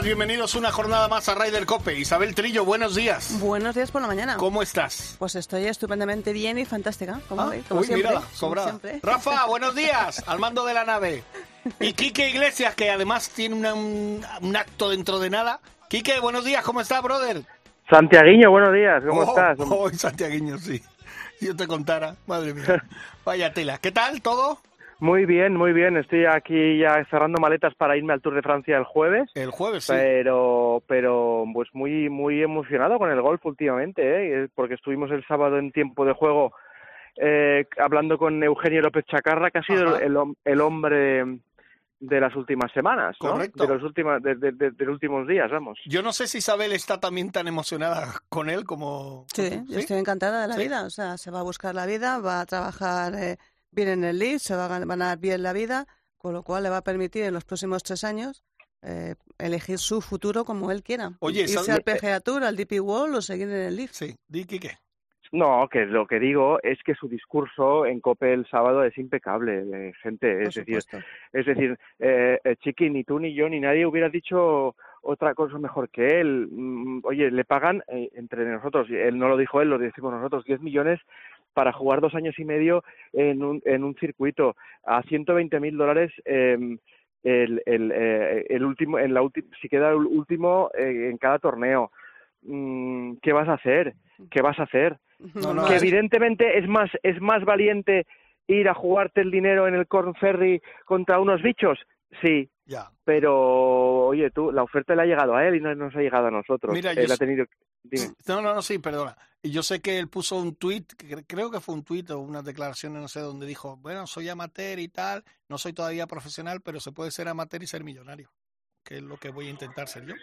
Días, bienvenidos una jornada más a Ryder Cope. Isabel Trillo, buenos días. Buenos días por la mañana. ¿Cómo estás? Pues estoy estupendamente bien y fantástica. Como, Ah, como uy, siempre. mírala, como sobrada. siempre. Rafa, buenos días, al mando de la nave. Y Quique Iglesias, que además tiene una- un, un acto dentro de nada. Quique, buenos días, ¿cómo estás, brother? Santiaguiño, buenos días, ¿cómo oh, estás? Oh, santiagueño, sí. Si Yo te contara, madre mía. Vaya tela. ¿Qué tal todo? Muy bien, muy bien. Estoy aquí ya cerrando maletas para irme al Tour de Francia el jueves. El jueves, sí. Pero, pero, pues muy, muy emocionado con el golf últimamente, ¿eh? porque estuvimos el sábado en tiempo de juego eh, hablando con Eugenio López Chacarra, que ha sido el, el hombre de las últimas semanas, ¿no? Correcto. De los últimos, de, de- de- de los últimos días, vamos. Yo no sé si Isabel está también tan emocionada con él como... Sí, yo estoy encantada de la ¿Sí? vida. O sea, se va a buscar la vida, va a trabajar eh, bien en el lead, se va a gan- ganar bien la vida, con lo cual le va a permitir en los próximos tres años eh, elegir su futuro como él quiera. Oye, Irse ¿sabes- al PGA Tour, al DP World o seguir en el lead. Sí, di Quique. No, que lo que digo es que su discurso en COPE el sábado es impecable, eh, gente. Es decir. Es decir, eh, eh, Chiqui, ni tú ni yo ni nadie hubiera dicho otra cosa mejor que él. Mm, Oye, le pagan eh, entre nosotros, y él no lo dijo él, lo decimos nosotros, 10 millones para jugar dos años y medio en un, en un circuito a 120 mil dólares. eh, el, el, eh, el último, en la si queda el último eh, en cada torneo. Mm, ¿Qué vas a hacer? ¿Qué vas a hacer? No, no, que es- evidentemente es más es más valiente ir a jugarte el dinero en el Corn Ferry contra unos bichos sí Ya. pero oye tú la oferta le ha llegado a él y no nos ha llegado a nosotros Mira, yo él ha sé- tenido dime No, no, no, sí, perdona. Y yo sé que él puso un tuit, creo que fue un tuit o unas declaraciones, no sé, donde dijo, bueno, soy amateur y tal, no soy todavía profesional, pero se puede ser amateur y ser millonario, que es lo que voy a intentar ser yo.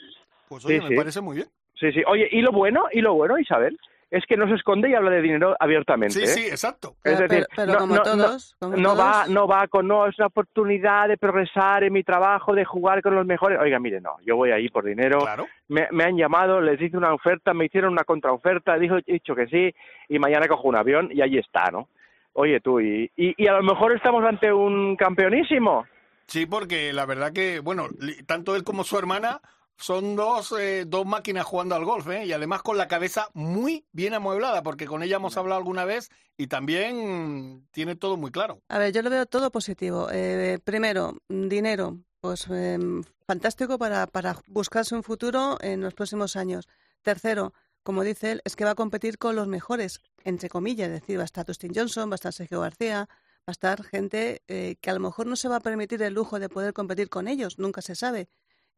Pues oye, Sí, me sí. parece muy bien. sí sí oye y lo bueno y lo bueno Isabel es que no se esconde y habla de dinero abiertamente Sí, ¿eh? sí, exacto. Es Pero, decir, pero- pero no- como no- todos, como no va no va con no es una oportunidad de progresar en mi trabajo de jugar con los mejores oiga mire no yo voy ahí por dinero Claro. me, me han llamado, les hice una oferta, me hicieron una contraoferta, dijo, he dicho que sí, y mañana cojo un avión y ahí está, ¿no? Oye tú, y, y, y a lo mejor estamos ante un campeonísimo. Sí, porque la verdad que, bueno, tanto él como su hermana son dos, eh, dos máquinas jugando al golf, ¿eh? Y además con la cabeza muy bien amueblada, porque con ella hemos hablado alguna vez y también tiene todo muy claro. A ver, yo lo veo todo positivo. Eh, primero, dinero, pues eh, fantástico para, para buscarse un futuro en los próximos años. Tercero, como dice él, es que va a competir con los mejores, entre comillas, es decir, va a estar Dustin Johnson, va a estar Sergio García, va a estar gente eh, que a lo mejor no se va a permitir el lujo de poder competir con ellos, nunca se sabe.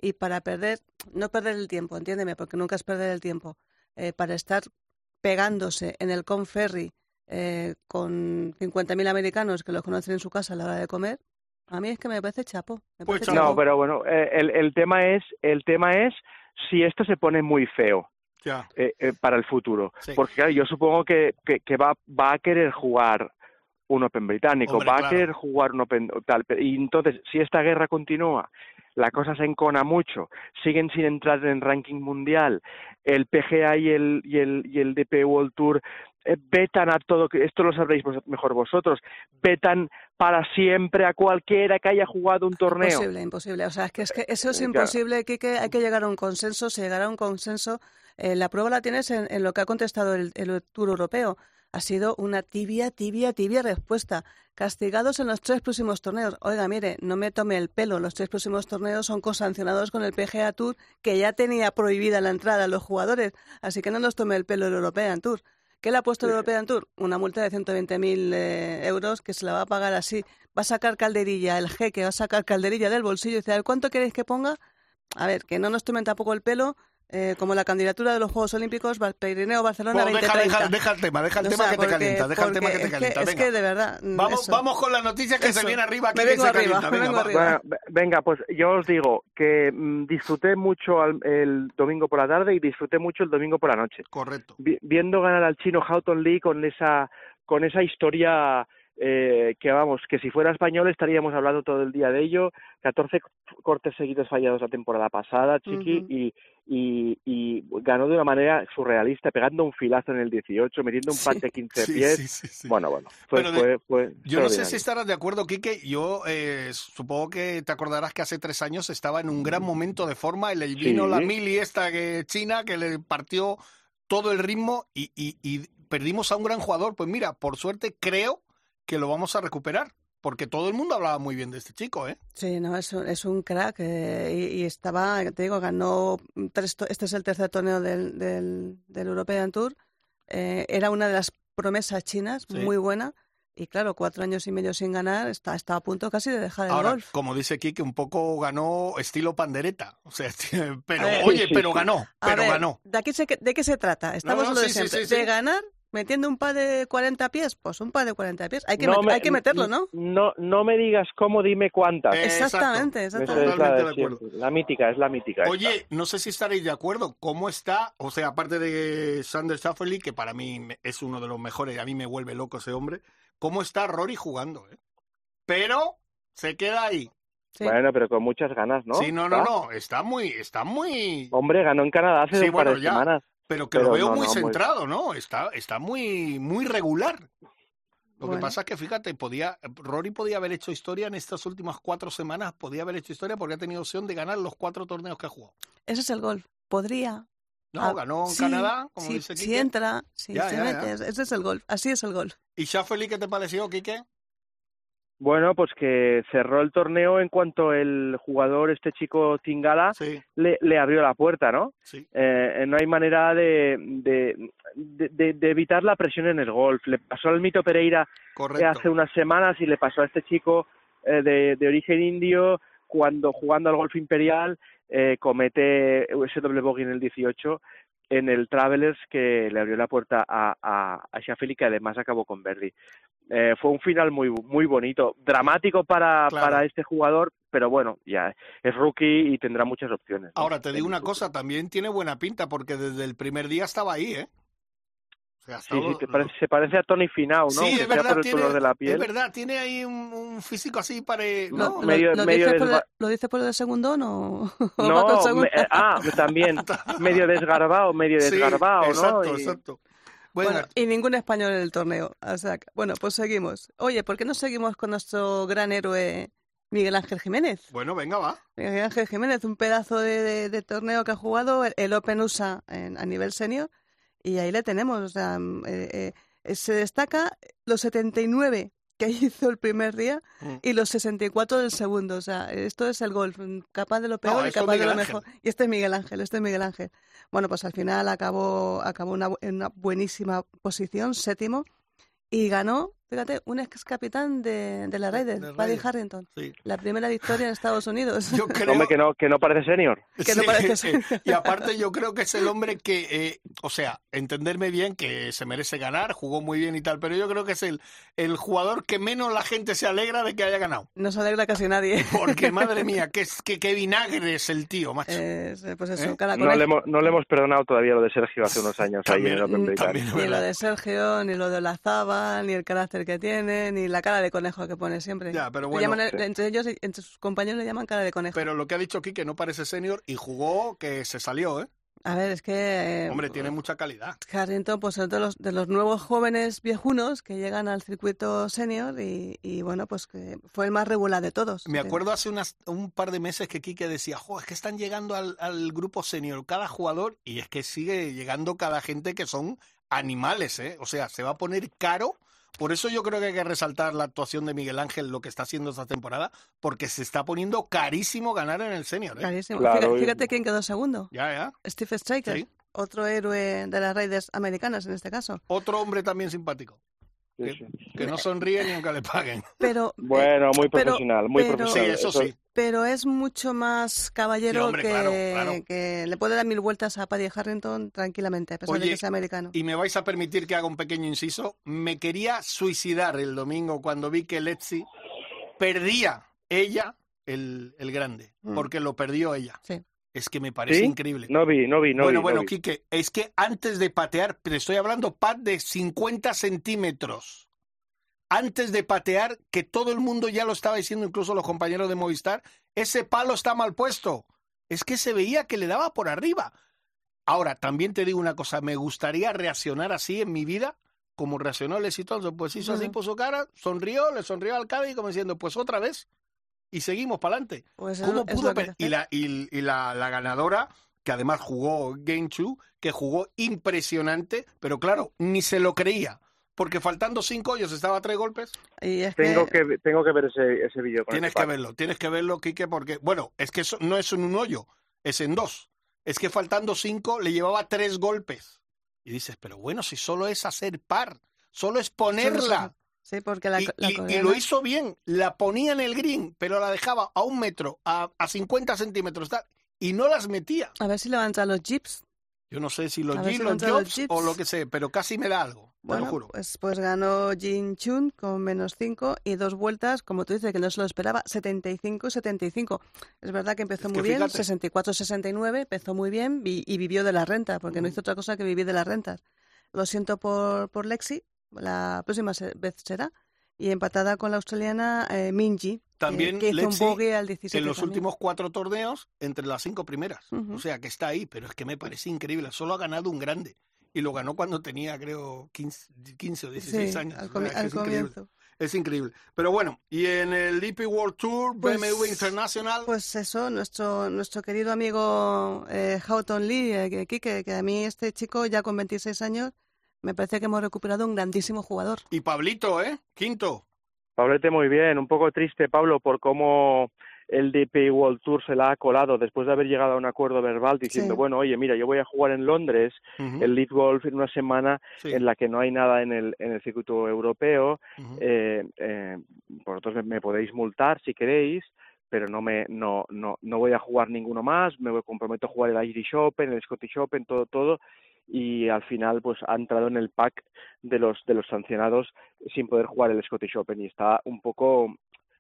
Y para perder, no perder el tiempo, entiéndeme, porque nunca es perder el tiempo, eh, para estar pegándose en el Conferry eh, con 50.000 americanos que los conocen en su casa a la hora de comer, a mí es que me parece chapo. me Pues parece chapo. No, pero bueno, eh, el, el tema es, el tema es si esto se pone muy feo Ya. eh, eh, para el futuro. Sí. Porque claro, yo supongo que, que, que va, va a querer jugar un Open británico, Hombre, va claro. a querer jugar un Open tal. Y entonces, si esta guerra continúa, la cosa se encona mucho, siguen sin entrar en ranking mundial, el PGA y el, y el, y el DP World Tour eh, vetan a todo, que esto lo sabréis mejor vosotros, vetan para siempre a cualquiera que haya jugado un torneo. Imposible, imposible. O sea, es que, es que eso es Eh, imposible, Kike. Hay que llegar a un consenso. Si llegar a un consenso, eh, la prueba la tienes en, en lo que ha contestado el, el Tour Europeo. Ha sido una tibia, tibia, tibia respuesta. Castigados en los tres próximos torneos. Oiga, mire, no me tome el pelo. Los tres próximos torneos son consancionados con el PGA Tour, que ya tenía prohibida la entrada a los jugadores. Así que no nos tome el pelo el European Tour. ¿Qué le ha puesto el European Tour? Una multa de 120.000 eh, euros que se la va a pagar así. Va a sacar calderilla, el jeque va a sacar calderilla del bolsillo y dice, ¿cuánto queréis que ponga? A ver, que no nos tomen tampoco el pelo, eh, como la candidatura de los Juegos Olímpicos Pirineo Barcelona Bueno, deja, 2030. deja, deja el tema, deja el O tema sea, que te porque- calienta, deja el tema que te es calienta. Es venga. que de verdad. mm, Vamos, eso. vamos con las noticias que se Eso. viene arriba aquí Me que vengo se arriba, calienta. me Venga, vengo va. arriba. Bueno, ve- venga, pues yo os digo que mm, disfruté mucho al- el domingo por la tarde y disfruté mucho el domingo por la noche. Correcto. Vi- viendo ganar al chino Houghton Lee con esa con esa historia eh, que vamos que si fuera español estaríamos hablando todo el día de ello 14 cortes seguidos fallados la temporada pasada chiqui y, y y ganó de una manera surrealista pegando un filazo en el 18 metiendo un Sí. pante 15 Sí, pies sí, bueno bueno fue, de- fue, fue Yo no sé si estarás de acuerdo, Quique. Yo eh, supongo que te acordarás que hace tres años estaba en un gran momento de forma y le vino la mili esta que, china que le partió todo el ritmo y, y- y perdimos a un gran jugador. Pues mira, por suerte creo que lo vamos a recuperar. Porque todo el mundo hablaba muy bien de este chico, ¿eh? Sí, no, es un, es un crack eh, y, y estaba, te digo, ganó tres, to- este es el tercer torneo del, del, del European Tour. Eh, era una de las promesas chinas, Sí. muy buena. Y claro, cuatro años y medio sin ganar, está, está a punto casi de dejar el Ahora, golf. como dice Quique, un poco ganó estilo pandereta. O sea, pero, A ver. oye, Sí, sí, pero ganó, A pero ver, ganó. ¿de, aquí se, ¿De qué se trata? Estamos no, de sí, sí, siempre. sí, sí. ¿De ganar metiendo un par de 40 pies? Pues un par de 40 pies. Hay que, No met- me- hay que meterlo, ¿no? no no me digas cómo dime cuántas Exactamente, exactamente. es la, de acuerdo. mítica es la mítica esta. Oye, no sé si estaréis de acuerdo. ¿Cómo está? O sea, aparte de Sander Schafferly, que para mí me- es uno de los mejores, a mí me vuelve loco ese hombre. ¿Cómo está Rory jugando? eh? Pero se queda ahí. Sí. Bueno, pero con muchas ganas, ¿no? sí, no, no, no. Está muy, está muy. Hombre, ganó en Canadá hace Sí, un par bueno, de ya. semanas. Pero que lo veo no, muy no, muy- centrado, ¿no? Está, está muy, muy regular. Lo que pasa es que, fíjate, podía, Rory podía haber hecho historia en estas últimas cuatro semanas, podía haber hecho historia porque ha tenido opción de ganar los cuatro torneos que ha jugado. Ese es el golf. Podría. No, Ah, ganó en sí, Canadá, como sí, dice Si Quique. entra, si Ya, se ya, ya. mete, ese es el golf. Así es el golf. ¿Y Schafferly qué te pareció, Quique? Bueno, pues que cerró el torneo en cuanto el jugador, este chico Tingala, Sí, le, le abrió la puerta, ¿no? sí. Eh, no hay manera de, de, de- de- evitar la presión en el golf. Le pasó al Mito Pereira eh, Correcto. hace unas semanas y le pasó a este chico eh, de, de origen indio cuando jugando al golf imperial eh, comete ese doble bogey en el 18 en el Travelers que le abrió la puerta a, a, a Schauffele, que además acabó con Verdi. Eh, fue un final muy muy bonito, dramático para, Claro. para este jugador, pero bueno, ya es rookie y tendrá muchas opciones. ¿no? Ahora te digo una cosa, también tiene buena pinta porque desde el primer día estaba ahí, ¿eh? Sea, Sí, sí, lo- te parece- se parece a Tony Finau, ¿no? Sí, es verdad, por el tiene, color de la es piel. verdad, tiene ahí un, un físico así para... No, ¿no? ¿Lo, medio- lo medio dices por, lo dices por de segundón o, No, me- eh, ah, también, medio desgarbado, medio Sí, desgarbado, exacto, ¿no? Y- exacto. Bueno, Bueno, y ningún español en el torneo. O sea, que- bueno, pues seguimos. Oye, ¿por qué no seguimos con nuestro gran héroe Miguel Ángel Jiménez? bueno, venga, va. Miguel Ángel Jiménez, un pedazo de, de- de torneo que ha jugado el, el Open USA en- a nivel senior y ahí le tenemos. O sea, mm, eh, eh, se destaca los 79 que hizo el primer día Mm. y los 64 del segundo. O sea, esto es el golf, mm, capaz de lo peor y capaz de lo mejor. Y este es Miguel Ángel, este es Miguel Ángel. Bueno, pues al final acabó, acabó una, en una buenísima posición, séptimo, y ganó, fíjate, un ex capitán de, de la de Buddy. Harrington. Sí. La primera victoria en Estados Unidos. Yo creo... Hombre, que no, que no parece senior. que no parece ser. Y aparte yo creo que es el hombre que, eh, o sea, entenderme bien que se merece ganar, jugó muy bien y tal, pero yo creo que es el, el jugador que menos la gente se alegra de que haya ganado. No se alegra casi nadie. Porque, madre mía, qué, es- qué, qué vinagre es el tío, macho. Eh, pues eso, ¿Eh? cada No le, hemos, no le hemos perdonado todavía lo de Sergio hace unos años ahí en el Open También- Británico. también. Ni lo de Sergio, ni lo de Olazaba, ni el carácter que tiene, ni la cara de conejo que pone siempre. Ya, pero bueno, llaman- sí. entre ellos, entre sus compañeros le llaman cara de conejo. Pero lo que ha dicho Quique no parece senior y jugó que se salió, ¿eh? A ver, es que... eh, Hombre, tiene mucha calidad. Harrington, pues es de los, de los nuevos jóvenes viejunos que llegan al circuito senior y, y, bueno, pues que fue el más regular de todos. Me acuerdo hace unas, un par de meses que Quique decía, jo, es que están llegando al, al grupo senior cada jugador y es que sigue llegando cada gente que son animales, ¿eh? O sea, se va a poner caro. Por eso yo creo que hay que resaltar la actuación de Miguel Ángel, lo que está haciendo esta temporada, porque se está poniendo carísimo ganar en el senior, ¿eh? Clarísimo. Claro, Fíjate, y- fíjate quién quedó segundo. Ya, ya. Steve Striker, Sí. otro héroe de las Raiders americanas en este caso. Otro hombre también simpático. Sí, que, sí. que no sonríe ni aunque le paguen. Pero, eh, Bueno, muy pero- profesional, muy pero- profesional. Sí, eso sí. pero es mucho más caballero Sí, hombre, que, claro, claro. que le puede dar mil vueltas a Paddy Harrington tranquilamente, a pesar de que sea americano. Y me vais a permitir que haga un pequeño inciso. Me quería suicidar el domingo cuando vi que Letzi perdía ella el, el grande, Mm. porque lo perdió ella. Sí. Es que me parece ¿Sí? increíble. No vi, no vi, no bueno, vi. bueno, no vi. Quique, es que antes de patear, te estoy hablando pad de 50 centímetros. Antes de patear, que todo el mundo ya lo estaba diciendo, incluso los compañeros de Movistar, ese palo está mal puesto. Es que se veía que le daba por arriba. Ahora, también te digo una cosa, me gustaría reaccionar así en mi vida, como reaccionó el exitoso. Pues hizo así, Ujú. puso cara, sonrió, le sonrió al Cádiz como diciendo, pues otra vez. Y seguimos para adelante. Pues es- ¿Cómo es pudo que que y la, y, y la, la ganadora, que además jugó Game 2, que jugó impresionante, pero claro, ni se lo creía. Porque faltando cinco hoyos estaba a tres golpes. Y es Tengo que, que, tengo que ver ese, ese vídeo. con Tienes ese que verlo, tienes que verlo, Quique, porque, bueno, es que eso no es en un hoyo, es en dos. Es que faltando cinco le llevaba tres golpes. Y dices, pero bueno, si solo es hacer par, solo es ponerla. Sí, porque la, Y, la y- y lo hizo bien, la ponía en el green, pero la dejaba a un metro, a, a 50 centímetros, tal, y no las metía. A ver si le van a entrar los jeeps. Yo no sé si los G, si los los Jeeps. o lo que sé, pero casi me da algo, te Bueno, lo juro. pues, pues ganó Jin Chun con menos 5 y dos vueltas, como tú dices, que no se lo esperaba, 75-75. Es verdad que empezó Es muy que bien, fíjate. 64-69, empezó muy bien y, y vivió de la renta, porque no Mm. hizo otra cosa que vivir de las rentas. Lo siento por, por Lexi, la próxima vez será. Y empatada con la australiana eh, Minji, También que, hizo Lexi, un bogey al 17. en los también. últimos cuatro torneos, entre las cinco primeras. Ujú. O sea, que está ahí, pero es que me parece increíble. Solo ha ganado un grande. Y lo ganó cuando tenía, creo, 15, 15 o 16 Sí, años. al, comi- al es increíble. comienzo. Es increíble. Pero bueno, y en el DP World Tour, Pues- BMW International, Pues eso, nuestro, nuestro querido amigo eh, Houghton Lee, eh, que, que a mí este chico ya con 26 años me parece que hemos recuperado un grandísimo jugador. y Pablito, ¿eh? Quinto. Pablete muy bien, un poco triste Pablo por cómo el DP World Tour se la ha colado después de haber llegado a un acuerdo verbal diciendo, Sí. bueno, oye, mira, yo voy a jugar en Londres el Lead Golf en una semana sí, en la que no hay nada en el, en el circuito europeo, ujú. eh, eh, vosotros me, me podéis multar si queréis, pero no me no no no voy a jugar ninguno más, me voy- comprometo a jugar el Irish Open, el Scottish Open, todo todo y al final pues ha entrado en el pack de los de los sancionados sin poder jugar el Scottish Open y está un poco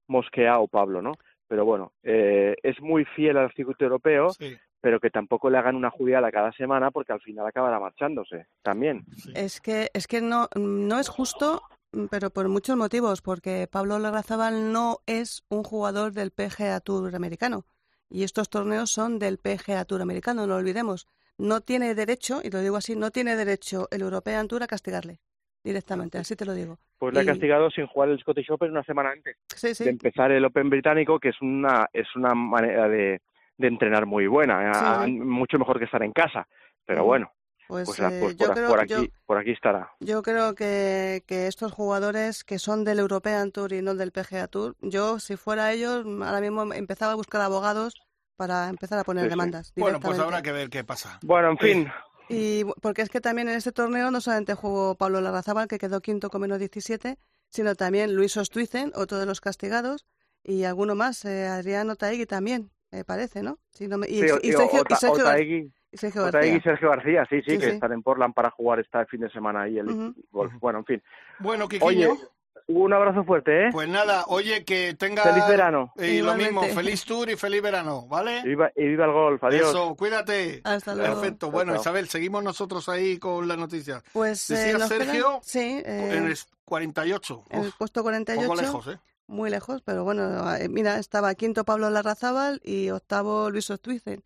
mosqueado Pablo, ¿no? Pero bueno, eh, es muy fiel al circuito europeo, Sí, pero que tampoco le hagan una judiada cada semana porque al final acabará marchándose también. sí. Es que, es que no, no es justo, pero por muchos motivos, porque Pablo Larrazábal no es un jugador del PGA Tour americano. Y estos torneos son del PGA Tour americano, no lo olvidemos. No tiene derecho, y lo digo así, no tiene derecho el European Tour a castigarle directamente, así te lo digo. Pues le ha castigado sin jugar el Scottish Open una semana antes. Sí, sí. de empezar el Open británico, que es una es una manera de, de entrenar muy buena, Sí. a- mucho mejor que estar en casa. Pero bueno, Pues, pues, eh, pues yo, por, creo, por yo- aquí por aquí estará. Yo creo que, que estos jugadores que son del European Tour y no del PGA Tour, yo si fuera ellos, ahora mismo empezaba a buscar abogados para empezar a poner Sí, sí. demandas. Bueno, pues habrá que ver qué pasa. Bueno, en fin, Y porque es que también en este torneo no solamente jugó Pablo Larrazábal, que quedó quinto con menos 17, sino también Luis Ostuizen, otro de los castigados, y alguno más, eh, Adrián Otaegui también, me parece, ¿no? Si no me- y, sí, y y Sergio, y Ota- Sergio Otaegui, y Sergio Otaegui y García. Sergio García, sí, sí, Sí, que sí. están en Portland para jugar este fin de semana ahí el golf. Bueno, en fin. Bueno, Quiquiño, Oye, un abrazo fuerte, ¿eh? pues nada, oye, que tenga... Feliz verano. Y lo mismo, feliz tour y feliz verano, ¿vale? Y viva, y viva el golf. Adiós. Eso, cuídate. Hasta luego. Perfecto. Bueno. Isabel, seguimos nosotros ahí con la noticia. Pues eh, Decía quedan- Sergio, sí, eh, En el 48. en el puesto 48. poco lejos, ¿eh? muy lejos, pero bueno, eh, mira, estaba quinto Pablo Larrazábal y octavo Luis Ostuizen,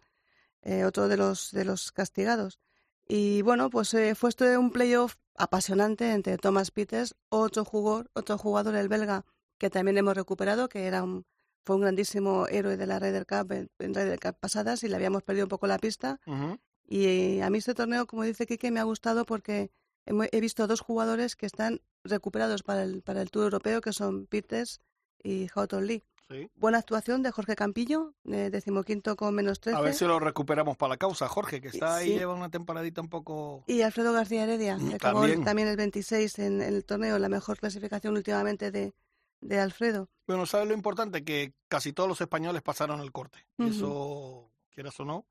eh, otro de los de los castigados. Y bueno, pues eh, fue esto un playoff apasionante entre Thomas Peters, otro jugador, otro jugador el belga que también hemos recuperado, que era un fue un grandísimo héroe de la Ryder Cup en, en Ryder Cup pasadas y le habíamos perdido un poco la pista. Y eh, a mí este torneo, como dice Quique, me ha gustado porque he visto dos jugadores que están recuperados para el, para el Tour Europeo, que son Peters y Houghton Lee. Sí. Buena actuación de Jorge Campillo, eh, decimoquinto con menos 13. A ver si lo recuperamos para la causa, Jorge, que está ahí, lleva una temporadita un poco... Y Alfredo García Heredia, Mm, que acabó también. también el 26 en, en el torneo, la mejor clasificación últimamente de, de Alfredo. Bueno, ¿sabes lo importante? Que casi todos los españoles pasaron el corte. Y Ujú. Eso, quieras o no,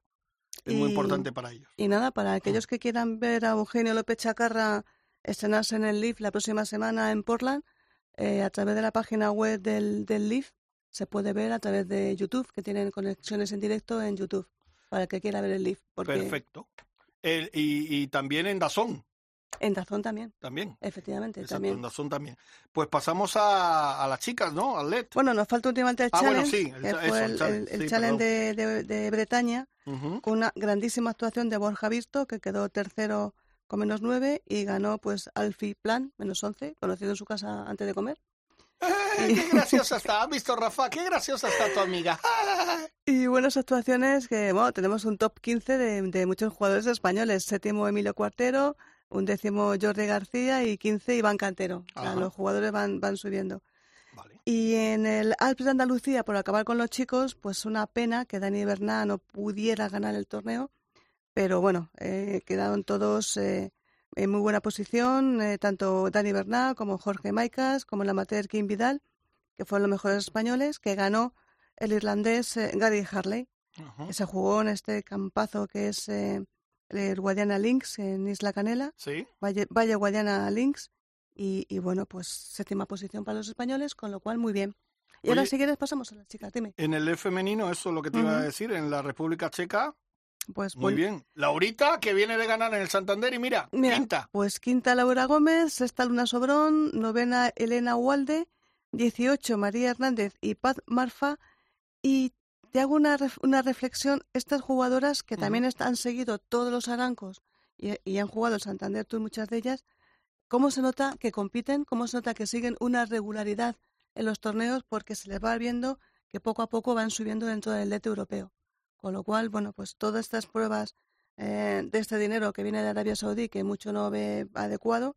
es muy importante para ellos. Y nada, para Mm. aquellos que quieran ver a Eugenio López Chacarra estrenarse en el LIF la próxima semana en Portland, eh, a través de la página web del, del LIF se puede ver a través de YouTube, que tienen conexiones en directo en YouTube, para el que quiera ver el. Porque Perfecto. El- y, y también en Dazón, En Dazón también, también. efectivamente, Exacto, también. en Dazón también. Pues pasamos a, a las chicas, ¿no? Al LED. Bueno, nos falta últimamente el Ah, bueno, sí, el eso, el el, challenge, el- el sí, challenge de, de- de Bretaña, con una grandísima actuación de Borja Visto, que quedó tercero con menos nueve, y ganó pues Alfie Plan, menos once, conocido en su casa antes de comer. ¡Ay, ¡Qué graciosa está! ¿Has visto, Rafa? ¡Qué graciosa está tu amiga! Y buenas actuaciones que, bueno, tenemos un top 15 de, de muchos jugadores españoles. Séptimo Emilio Cuartero, un décimo Jordi García y 15 Iván Cantero. O sea, Ajá. los jugadores van, van subiendo. Vale. Y en el Alpes de Andalucía, por acabar con los chicos, pues una pena que Dani Bernal no pudiera ganar el torneo. Pero bueno, eh, quedaron todos eh, en muy buena posición, eh, tanto Dani Bernal como Jorge Maicas, como el amateur Kim Vidal, que fueron los mejores españoles, que ganó el irlandés eh, Gary Harley, que se jugó en este campazo que es eh, el Guadiana Links en Isla Canela, Sí. Valle, Valle Guadiana Links, y, y bueno, pues séptima posición para los españoles, con lo cual muy bien. Y ahora si quieres pasamos a las chicas, dime. En el femenino, eso es lo que te iba a decir, en la República Checa, Pues muy bien. Laurita, que viene de ganar en el Santander, y mira, Mira, quinta. Pues quinta Laura Gómez, sexta Luna Sobrón, novena Elena Ualde, 18 María Hernández y Paz Marfa. Y te hago una, ref- una reflexión, estas jugadoras que también han seguido todos los arancos y, y han jugado el Santander Tour, muchas de ellas, ¿cómo se nota que compiten? ¿Cómo se nota que siguen una regularidad en los torneos? Porque se les va viendo que poco a poco van subiendo dentro del lete europeo. Con lo cual, bueno, pues todas estas pruebas eh, de este dinero que viene de Arabia Saudí, que mucho no ve adecuado,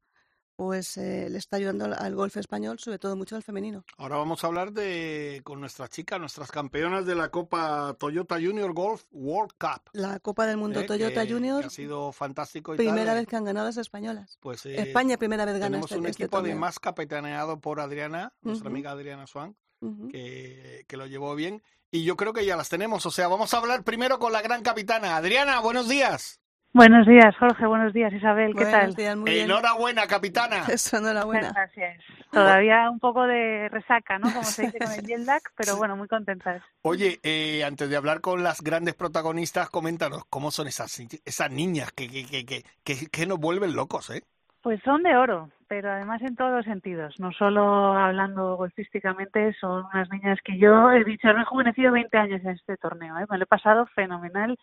pues eh, le está ayudando al, golf español, sobre todo mucho al femenino. Ahora vamos a hablar de con nuestras chicas, nuestras campeonas de la Copa Toyota Junior Golf World Cup. La Copa del Mundo ¿eh? Toyota que- Junior, que ha sido fantástico y primera tal, vez que han ganado las españolas. Pues eh, España primera vez gana tenemos este, un este equipo torneo. además capitaneado por Adriana, nuestra amiga Adriana Swan, Ujú. que, que lo llevó bien. Y yo creo que ya las tenemos. O sea, vamos a hablar primero con la gran capitana. Adriana, buenos días. Buenos días, Jorge. Buenos días, Isabel. ¿Qué Buenos tal? días, muy bien. Enhorabuena, capitana. Eso, enhorabuena. Muchas gracias. Todavía un poco de resaca, ¿no? Como se dice con el lag, pero bueno, muy contentas. Oye, eh, antes de hablar con las grandes protagonistas, coméntanos cómo son esas, esas niñas que, que, que, que, que, que nos vuelven locos, ¿eh? Pues son de oro, pero además en todos los sentidos. No solo hablando golfísticamente, son unas niñas que yo he dicho, he rejuvenecido 20 años en este torneo, ¿eh? me lo he pasado fenomenal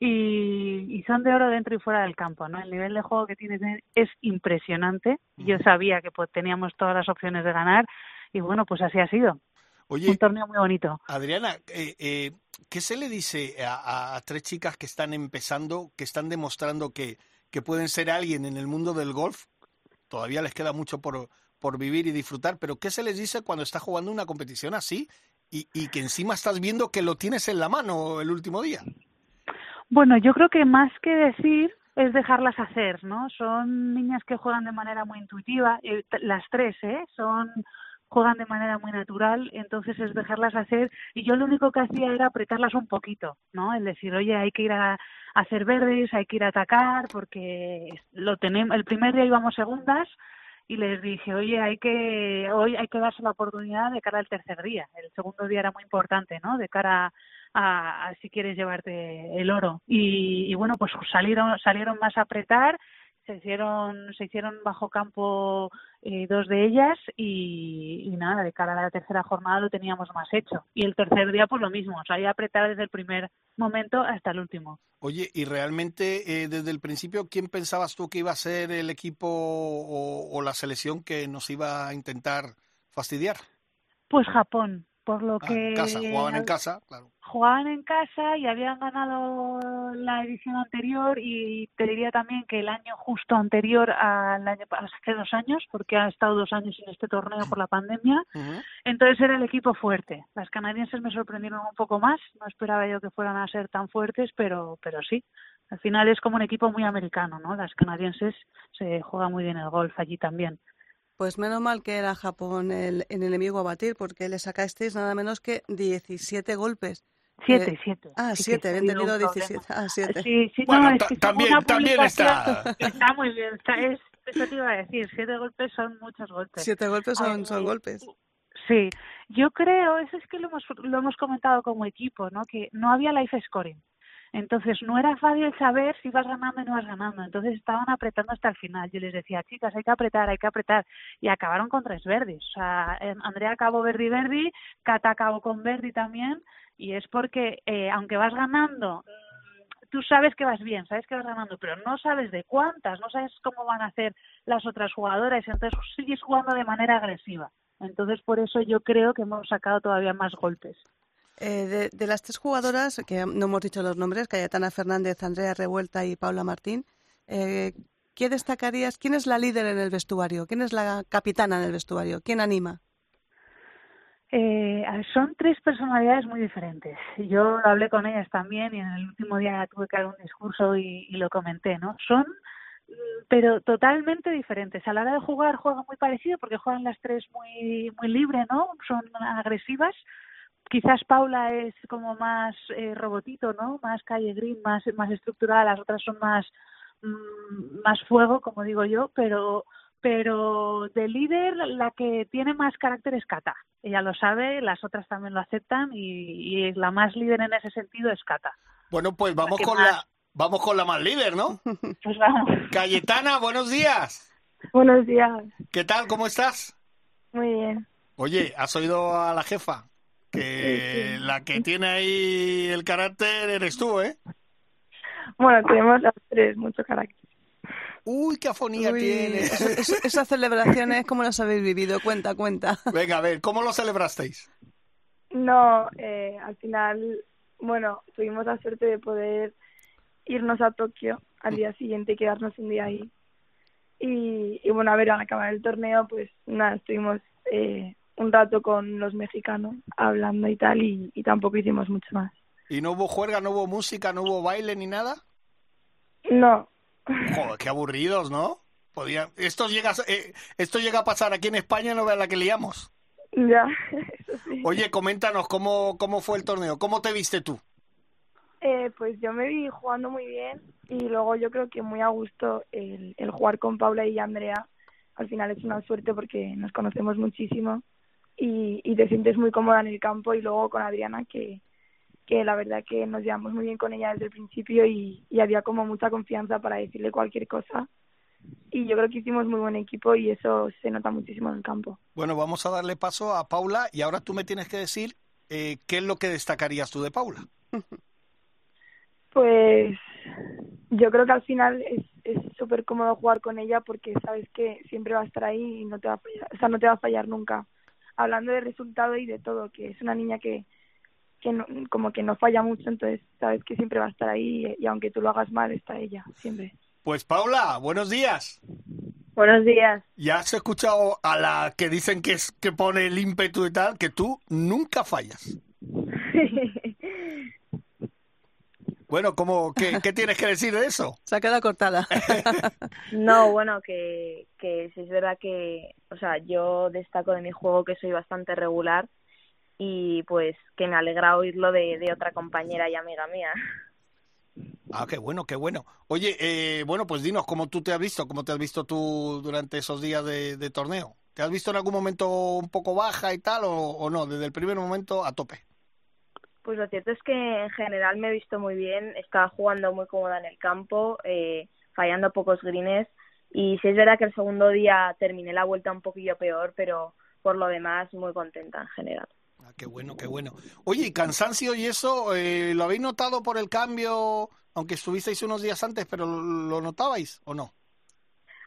y, y son de oro dentro y fuera del campo, ¿no? El nivel de juego que tienen es impresionante. Yo sabía que pues, teníamos todas las opciones de ganar y bueno, pues así ha sido. Oye, Un torneo muy bonito. Adriana, eh, eh, ¿qué se le dice a, a tres chicas que están empezando, que están demostrando que, que pueden ser alguien en el mundo del golf? Todavía les queda mucho por, por vivir y disfrutar, pero ¿qué se les dice cuando estás jugando una competición así y, y que encima estás viendo que lo tienes en la mano el último día? Bueno, yo creo que más que decir es dejarlas hacer, ¿no? Son niñas que juegan de manera muy intuitiva, eh, las tres, ¿eh? Son juegan de manera muy natural, entonces es dejarlas hacer y yo lo único que hacía era apretarlas un poquito, ¿no? El decir, oye, hay que ir a, hacer verdes, hay que ir a atacar porque lo tenemos, el primer día íbamos segundas y les dije, oye, hay que hoy hay que darse la oportunidad de cara al tercer día. El segundo día era muy importante, ¿no? De cara a, a si quieres llevarte el oro. Y, y bueno, pues salieron salieron más a apretar, se hicieron se hicieron bajo campo eh, dos de ellas y, y nada, de cara a la tercera jornada lo teníamos más hecho. Y el tercer día pues lo mismo, o sea, apretar desde el primer momento hasta el último. Oye, y realmente eh, desde el principio, ¿quién pensabas tú que iba a ser el equipo o, o la selección que nos iba a intentar fastidiar? Pues Japón. Por lo Ah, que en casa, jugaban en casa, claro. jugaban en casa y habían ganado la edición anterior y te diría también que el año justo anterior al año hace dos años porque ha estado dos años sin este torneo por la pandemia entonces era el equipo fuerte. Las canadienses me sorprendieron un poco más no esperaba yo que fueran a ser tan fuertes pero pero sí. Al final es como un equipo muy americano no las canadienses se juega muy bien el golf allí también Pues menos mal que era Japón el, el enemigo a batir, porque le sacasteis nada menos que 17 golpes. siete Eh, siete Ah, Sí que 7, ha había entendido un problema. 17. Ah, 7. Sí, sí, Bueno, no, es que también- también está- Está muy bien, está, es, eso te iba a decir, siete golpes son muchos golpes. 7 golpes son, son golpes. Sí, yo creo, eso es que lo hemos, lo hemos comentado como equipo, ¿no? Que no había life scoring. Entonces no era fácil saber si vas ganando o no vas ganando. Entonces estaban apretando hasta el final. Yo les decía, chicas, hay que apretar, hay que apretar. Y acabaron con tres verdis. O sea, eh, Andrea acabó verdi verdi, Cata acabó con verdi también. Y es porque, eh, aunque vas ganando, mm, tú sabes que vas bien, sabes que vas ganando, pero no sabes de cuántas, no sabes cómo van a hacer las otras jugadoras. Entonces sigues jugando de manera agresiva. Entonces por eso yo creo que hemos sacado todavía más golpes. Eh, de, las tres jugadoras, que no hemos dicho los nombres, Cayetana Fernández, Andrea Revuelta y Paula Martín, eh, ¿qué destacarías? ¿Quién es la líder en el vestuario? ¿Quién es la capitana en el vestuario? ¿Quién anima? Eh, son tres personalidades muy diferentes. Yo hablé con ellas también y en el último día tuve que dar un discurso y, y lo comenté, ¿no? Son, mm, pero totalmente diferentes. A la hora de jugar juegan muy parecido porque juegan las tres muy muy libre, ¿no? Son agresivas. Quizás Paula es como más eh, robotito, ¿no? Más calle green, más más estructurada. Las otras son más mm, más fuego, como digo yo, pero pero de líder la que tiene más carácter es Cata. Ella lo sabe, las otras también lo aceptan y, y la más líder en ese sentido es Cata. Bueno, pues vamos con más- la vamos con la más líder, ¿no? Pues vamos. Cayetana, buenos días. Buenos días. ¿Qué tal? ¿Cómo estás? Muy bien. Oye, ¿has oído a la jefa? Que la que tiene ahí el carácter eres tú, ¿eh? Bueno, tenemos las tres mucho carácter. Uy, qué afonía Uy, tienes. esas celebraciones, ¿cómo las habéis vivido? Cuenta, cuenta. Venga, a ver, ¿cómo lo celebrasteis? No, eh, al final, bueno, tuvimos la suerte de poder irnos a Tokio al día siguiente y quedarnos un día ahí. Y, y bueno, a ver, al acabar el torneo, pues nada, estuvimos eh, un rato con los mexicanos hablando y tal, y, y tampoco hicimos mucho más. ¿Y no hubo juerga, no hubo música, no hubo baile ni nada? No, Joder, qué aburridos, ¿no? Podía... Esto, llega, eh, esto llega a pasar aquí en España, no veas la que liamos. ya, eso sí. Oye, coméntanos cómo, cómo fue el torneo, cómo te viste tú. Eh, pues yo me vi jugando muy bien y luego yo creo que muy a gusto el, el jugar con Paula y Andrea. Al final es una suerte porque nos conocemos muchísimo y, y te sientes muy cómoda en el campo y luego con Adriana que, que la verdad que nos llevamos muy bien con ella desde el principio y, y había como mucha confianza para decirle cualquier cosa y yo creo que hicimos muy buen equipo y eso se nota muchísimo en el campo. Bueno, vamos a darle paso a Paula y ahora tú me tienes que decir eh, qué es lo que destacarías tú de Paula. Pues yo creo que al final es es súper cómodo jugar con ella porque sabes que siempre va a estar ahí y no te va a fallar, o sea, no te va a fallar nunca. Hablando de resultado y de todo, que es una niña que que no, como que no falla mucho, entonces sabes que siempre va a estar ahí y, y aunque tú lo hagas mal está ella siempre. Pues Paula, buenos días. Buenos días. Ya has escuchado a la que dicen que es que pone el ímpetu y tal, que tú nunca fallas. Bueno, ¿cómo, qué, qué tienes que decir de eso? Se ha quedado cortada. No, bueno, que, que sí es verdad que, o sea, yo destaco de mi juego que soy bastante regular y pues que me alegra oírlo de, de otra compañera y amiga mía. Ah, qué bueno, qué bueno. Oye, eh, bueno, pues dinos cómo tú te has visto, cómo te has visto tú durante esos días de, de torneo. ¿Te has visto en algún momento un poco baja y tal o, o no? Desde el primer momento a tope. Pues lo cierto es que en general me he visto muy bien, estaba jugando muy cómoda en el campo, eh, fallando pocos greens y sí es verdad que el segundo día terminé la vuelta un poquillo peor, pero por lo demás muy contenta en general. Ah, qué bueno, qué bueno. Oye, ¿y cansancio y eso eh, lo habéis notado por el cambio, aunque estuvisteis unos días antes, pero lo, notabais o no?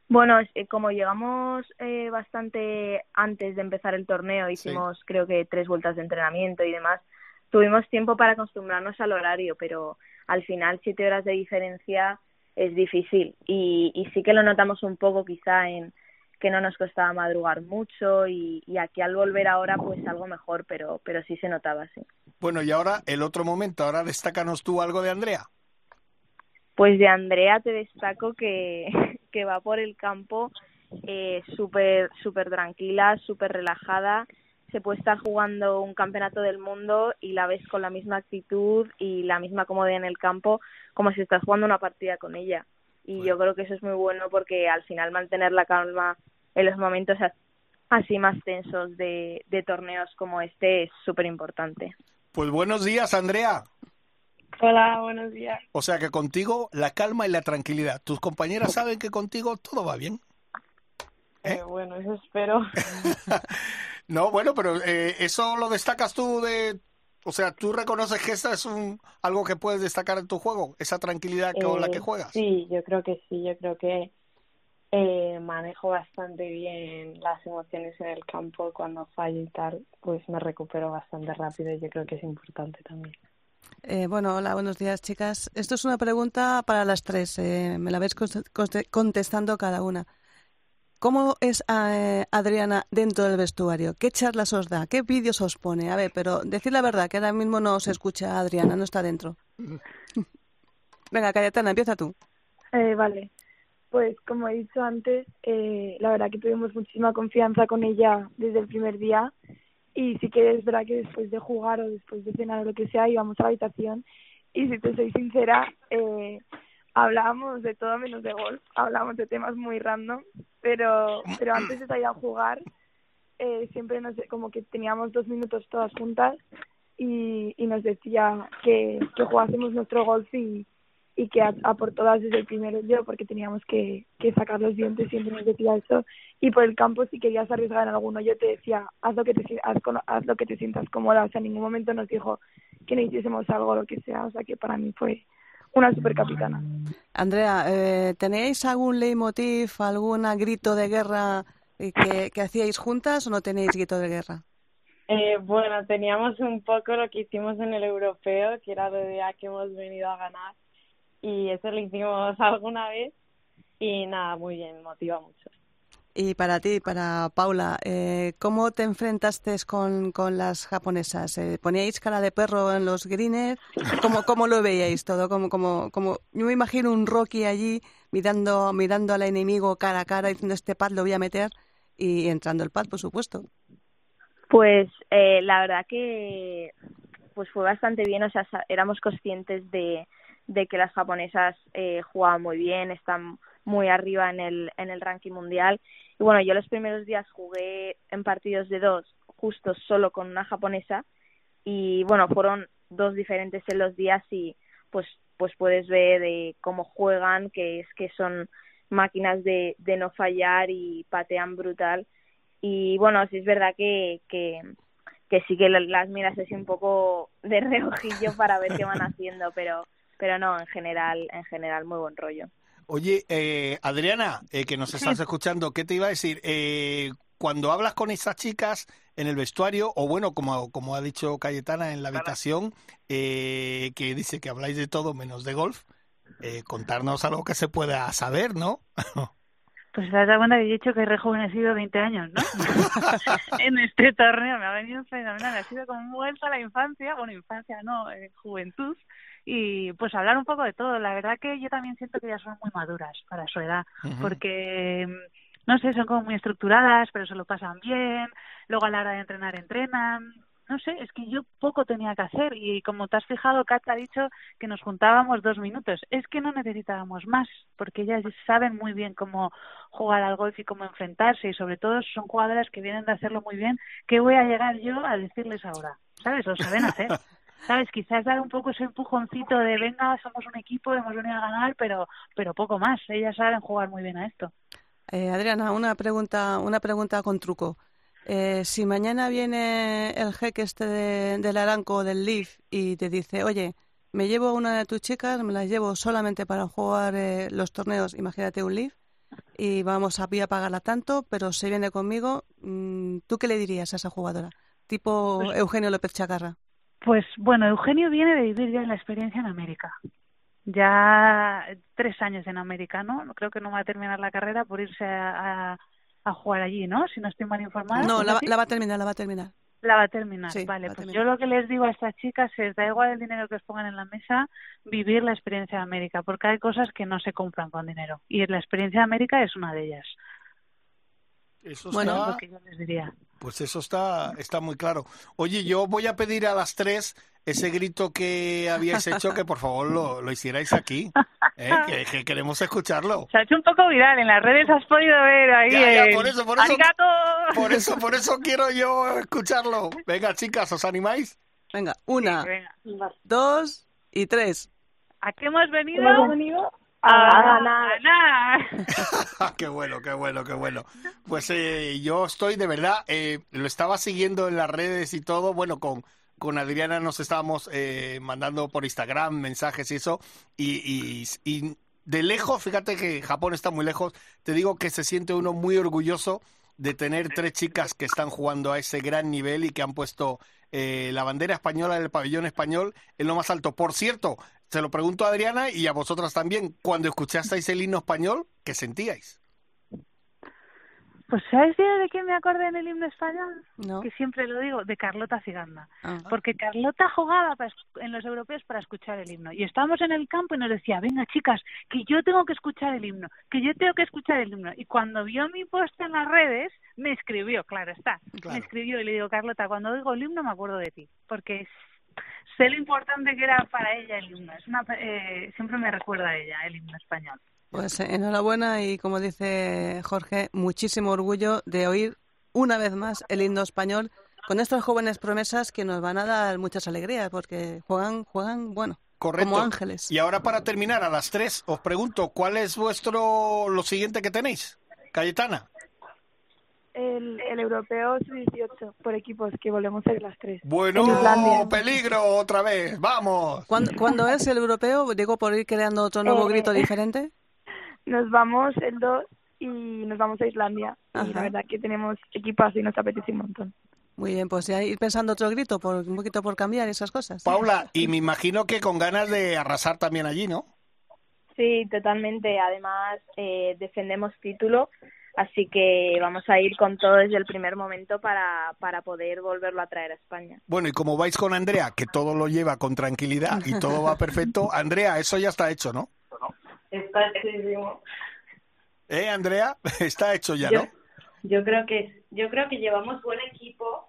Bueno, eh, como llegamos eh, bastante antes de empezar el torneo, hicimos creo que tres vueltas de entrenamiento y demás, tuvimos tiempo para acostumbrarnos al horario, pero al final siete horas de diferencia es difícil y, y sí que lo notamos un poco quizá en que no nos costaba madrugar mucho y, y, aquí al volver ahora pues algo mejor, pero, pero sí se notaba, sí. Bueno, y ahora el otro momento, ahora destácanos tú algo de Andrea. Pues de Andrea te destaco que, que va por el campo eh, súper súper tranquila, súper relajada. Se puede estar jugando un campeonato del mundo y la ves con la misma actitud y la misma comodidad en el campo como si estás jugando una partida con ella. Y yo creo que eso es muy bueno porque al final mantener la calma en los momentos así más tensos de, de torneos como este es súper importante. Pues buenos días, Andrea. Hola, buenos días. O sea que contigo la calma y la tranquilidad. ¿Tus compañeras saben que contigo todo va bien? ¿Eh? Eh, bueno, eso espero. no, bueno, pero eh, eso lo destacas tú de... O sea, ¿tú reconoces que esto es un, algo que puedes destacar en tu juego? Esa tranquilidad con la que juegas. Sí, yo creo que sí. Yo creo que manejo bastante bien las emociones en el campo. Cuando fallo y tal, pues me recupero bastante rápido y yo creo que es importante también. Eh, bueno, hola, buenos días, chicas. Esto es una pregunta para las tres. Eh, me la vais contestando cada una. ¿Cómo es eh, Adriana dentro del vestuario? ¿Qué charlas os da? ¿Qué vídeos os pone? A ver, pero decir la verdad, que ahora mismo no se escucha Adriana, no está dentro. Venga, Cayetana, empieza tú. Eh, vale. Pues como he dicho antes, eh, la verdad que tuvimos muchísima confianza con ella desde el primer día y sí que es verdad que después de jugar o después de cenar o lo que sea íbamos a la habitación y si te soy sincera eh, hablábamos de todo menos de golf hablábamos de temas muy random pero pero antes de salir a jugar eh, siempre nos como que teníamos dos minutos todas juntas y, y nos decía que, que jugásemos nuestro golf y, y que a, por todas desde el primero yo porque teníamos que, que sacar los dientes siempre nos decía eso. Y por el campo si querías arriesgar en alguno yo te decía haz lo que te haz, haz lo que te sientas cómoda o sea en ningún momento nos dijo que no hiciésemos algo o lo que sea o sea que para mí fue una super capitana Andrea eh, ¿tenéis algún leitmotiv algún grito de guerra que, que hacíais juntas o no tenéis grito de guerra eh, bueno, teníamos un poco lo que hicimos en el europeo, que era de a que hemos venido a ganar y eso lo hicimos alguna vez y nada, muy bien, motiva mucho. Y para ti, para Paula, eh, ¿cómo te enfrentaste con, con las japonesas? Eh, ¿Poníais cara de perro en los greens? ¿Cómo, cómo lo veíais todo? Como, como, como, yo me imagino un Rocky allí mirando, mirando al enemigo cara a cara diciendo este pad lo voy a meter y entrando el pad, por supuesto. Pues eh, la verdad que pues fue bastante bien, o sea, éramos conscientes de, de que las japonesas eh, jugaban muy bien, están muy arriba en el, en el ranking mundial. Y bueno, yo los primeros días jugué en partidos de dos, justo solo con una japonesa, y bueno, fueron dos diferentes en los días y pues pues puedes ver de cómo juegan, que es que son máquinas de, de no fallar y patean brutal. Y bueno, sí es verdad que, que, que sí que las miras así un poco de reojillo para ver qué van haciendo, pero pero no, en general, en general muy buen rollo. Oye, eh, Adriana, eh, que nos estás escuchando, ¿qué te iba a decir? Eh, cuando hablas con esas chicas en el vestuario, o bueno, como, como ha dicho Cayetana en la habitación, eh, que dice que habláis de todo menos de golf, eh, contarnos algo que se pueda saber, ¿no? Pues te cuenta que he dicho que he rejuvenecido 20 años, ¿no? en este torneo me ha venido fenomenal. Ha sido como vuelta a la infancia, bueno, infancia no, eh, juventud, y pues hablar un poco de todo. La verdad que yo también siento que ya son muy maduras para su edad, porque no sé, son como muy estructuradas, pero se lo pasan bien, luego a la hora de entrenar entrenan, no sé, es que yo poco tenía que hacer y como te has fijado, Kat ha dicho que nos juntábamos dos minutos. Es que no necesitábamos más, porque ellas saben muy bien cómo jugar al golf y cómo enfrentarse y sobre todo son jugadoras que vienen de hacerlo muy bien. ¿Qué voy a llegar yo a decirles ahora? ¿Sabes? Lo saben hacer. ¿Sabes? Quizás dar un poco ese empujoncito de venga, somos un equipo, hemos venido a ganar, pero, pero poco más. Ellas saben jugar muy bien a esto. Eh, Adriana, una pregunta, una pregunta con truco. Eh, si mañana viene el jeque este de, del Aranco del Leaf y te dice, oye, me llevo una de tus chicas, me las llevo solamente para jugar eh, los torneos, imagínate un Leaf, y vamos a, voy a pagarla tanto, pero se viene conmigo. Mm, ¿Tú qué le dirías a esa jugadora? Tipo Pues- Eugenio López Chacarra. Pues bueno, Eugenio viene de vivir ya la experiencia en América. Ya tres años en América, ¿no? Creo que no va a terminar la carrera por irse a, a, a jugar allí, ¿no? Si no estoy mal informada. No, ¿es la, va- así? la va a terminar, la va a terminar. La va a terminar, Sí, vale. a Pues terminar. yo lo que les digo a estas chicas es, da igual el dinero que os pongan en la mesa, vivir la experiencia de América, porque hay cosas que no se compran con dinero. Y la experiencia de América es una de ellas. Eso Bueno, está, lo que yo les diría. pues eso está, está muy claro. Oye, yo voy a pedir a las tres ese grito que habíais hecho, que por favor lo, lo hicierais aquí, ¿eh? que, que queremos escucharlo. Se ha hecho un poco viral, en las redes has podido ver ahí Ya, ya, el por eso, por eso. ¡Arigato! Por eso, por eso quiero yo escucharlo. Venga, chicas, ¿os animáis? Venga, una, Venga. dos y tres. ¿A qué hemos venido? Hemos venido A, a ganar. Ah, qué bueno, qué bueno, qué bueno. Pues eh, yo estoy de verdad, eh, lo estaba siguiendo en las redes y todo. Bueno, con, con Adriana nos estábamos eh, mandando por Instagram mensajes y eso. Y, y, y de lejos, fíjate que Japón está muy lejos. Te digo que se siente uno muy orgulloso de tener tres chicas que están jugando a ese gran nivel y que han puesto eh, la bandera española del pabellón español en lo más alto. Por cierto, se lo pregunto a Adriana y a vosotras también, cuando escuchasteis el himno español, ¿qué sentíais? Pues ¿sabes de qué me acordé en el himno español? ¿No? Que siempre lo digo, de Carlota Ciganda. Ah. Porque Carlota jugaba para en los europeos para escuchar el himno. Y estábamos en el campo y nos decía, venga chicas, que yo tengo que escuchar el himno, que yo tengo que escuchar el himno. Y cuando vio mi post en las redes, me escribió, claro está. Claro. Me escribió y le digo, Carlota, cuando oigo el himno me acuerdo de ti. Porque es- sé lo importante que era para ella el himno. Es una, eh, siempre me recuerda a ella el himno español. Pues eh, enhorabuena y como dice Jorge, muchísimo orgullo de oír una vez más el himno español con estas jóvenes promesas que nos van a dar muchas alegrías porque juegan, juegan, bueno, Correcto. como ángeles. Y ahora para terminar, a las tres, os pregunto, ¿cuál es vuestro, lo siguiente que tenéis? Cayetana. El, el europeo sub-18 por equipos, que volvemos a ir las tres. Bueno, En Islandia. peligro otra vez, vamos. ¿Cuándo, cuándo es el europeo? Digo, por ir creando otro nuevo Eh, grito diferente. Nos vamos el 2 y nos vamos a Islandia. Ajá. Y la verdad que tenemos equipazo y nos apetece un montón. Muy bien, pues ya ir pensando otro grito, por, un poquito por cambiar esas cosas. Paula, y me imagino que con ganas de arrasar también allí, ¿no? Sí, totalmente. Además, eh, defendemos título, así que vamos a ir con todo desde el primer momento para, para poder volverlo a traer a España. Bueno, y como vais con Andrea, que todo lo lleva con tranquilidad y todo va perfecto, Andrea, eso ya está hecho, ¿no? Está hechísimo. ¿Eh, Andrea? Está hecho ya, Yo, ¿no? yo creo que yo creo que llevamos buen equipo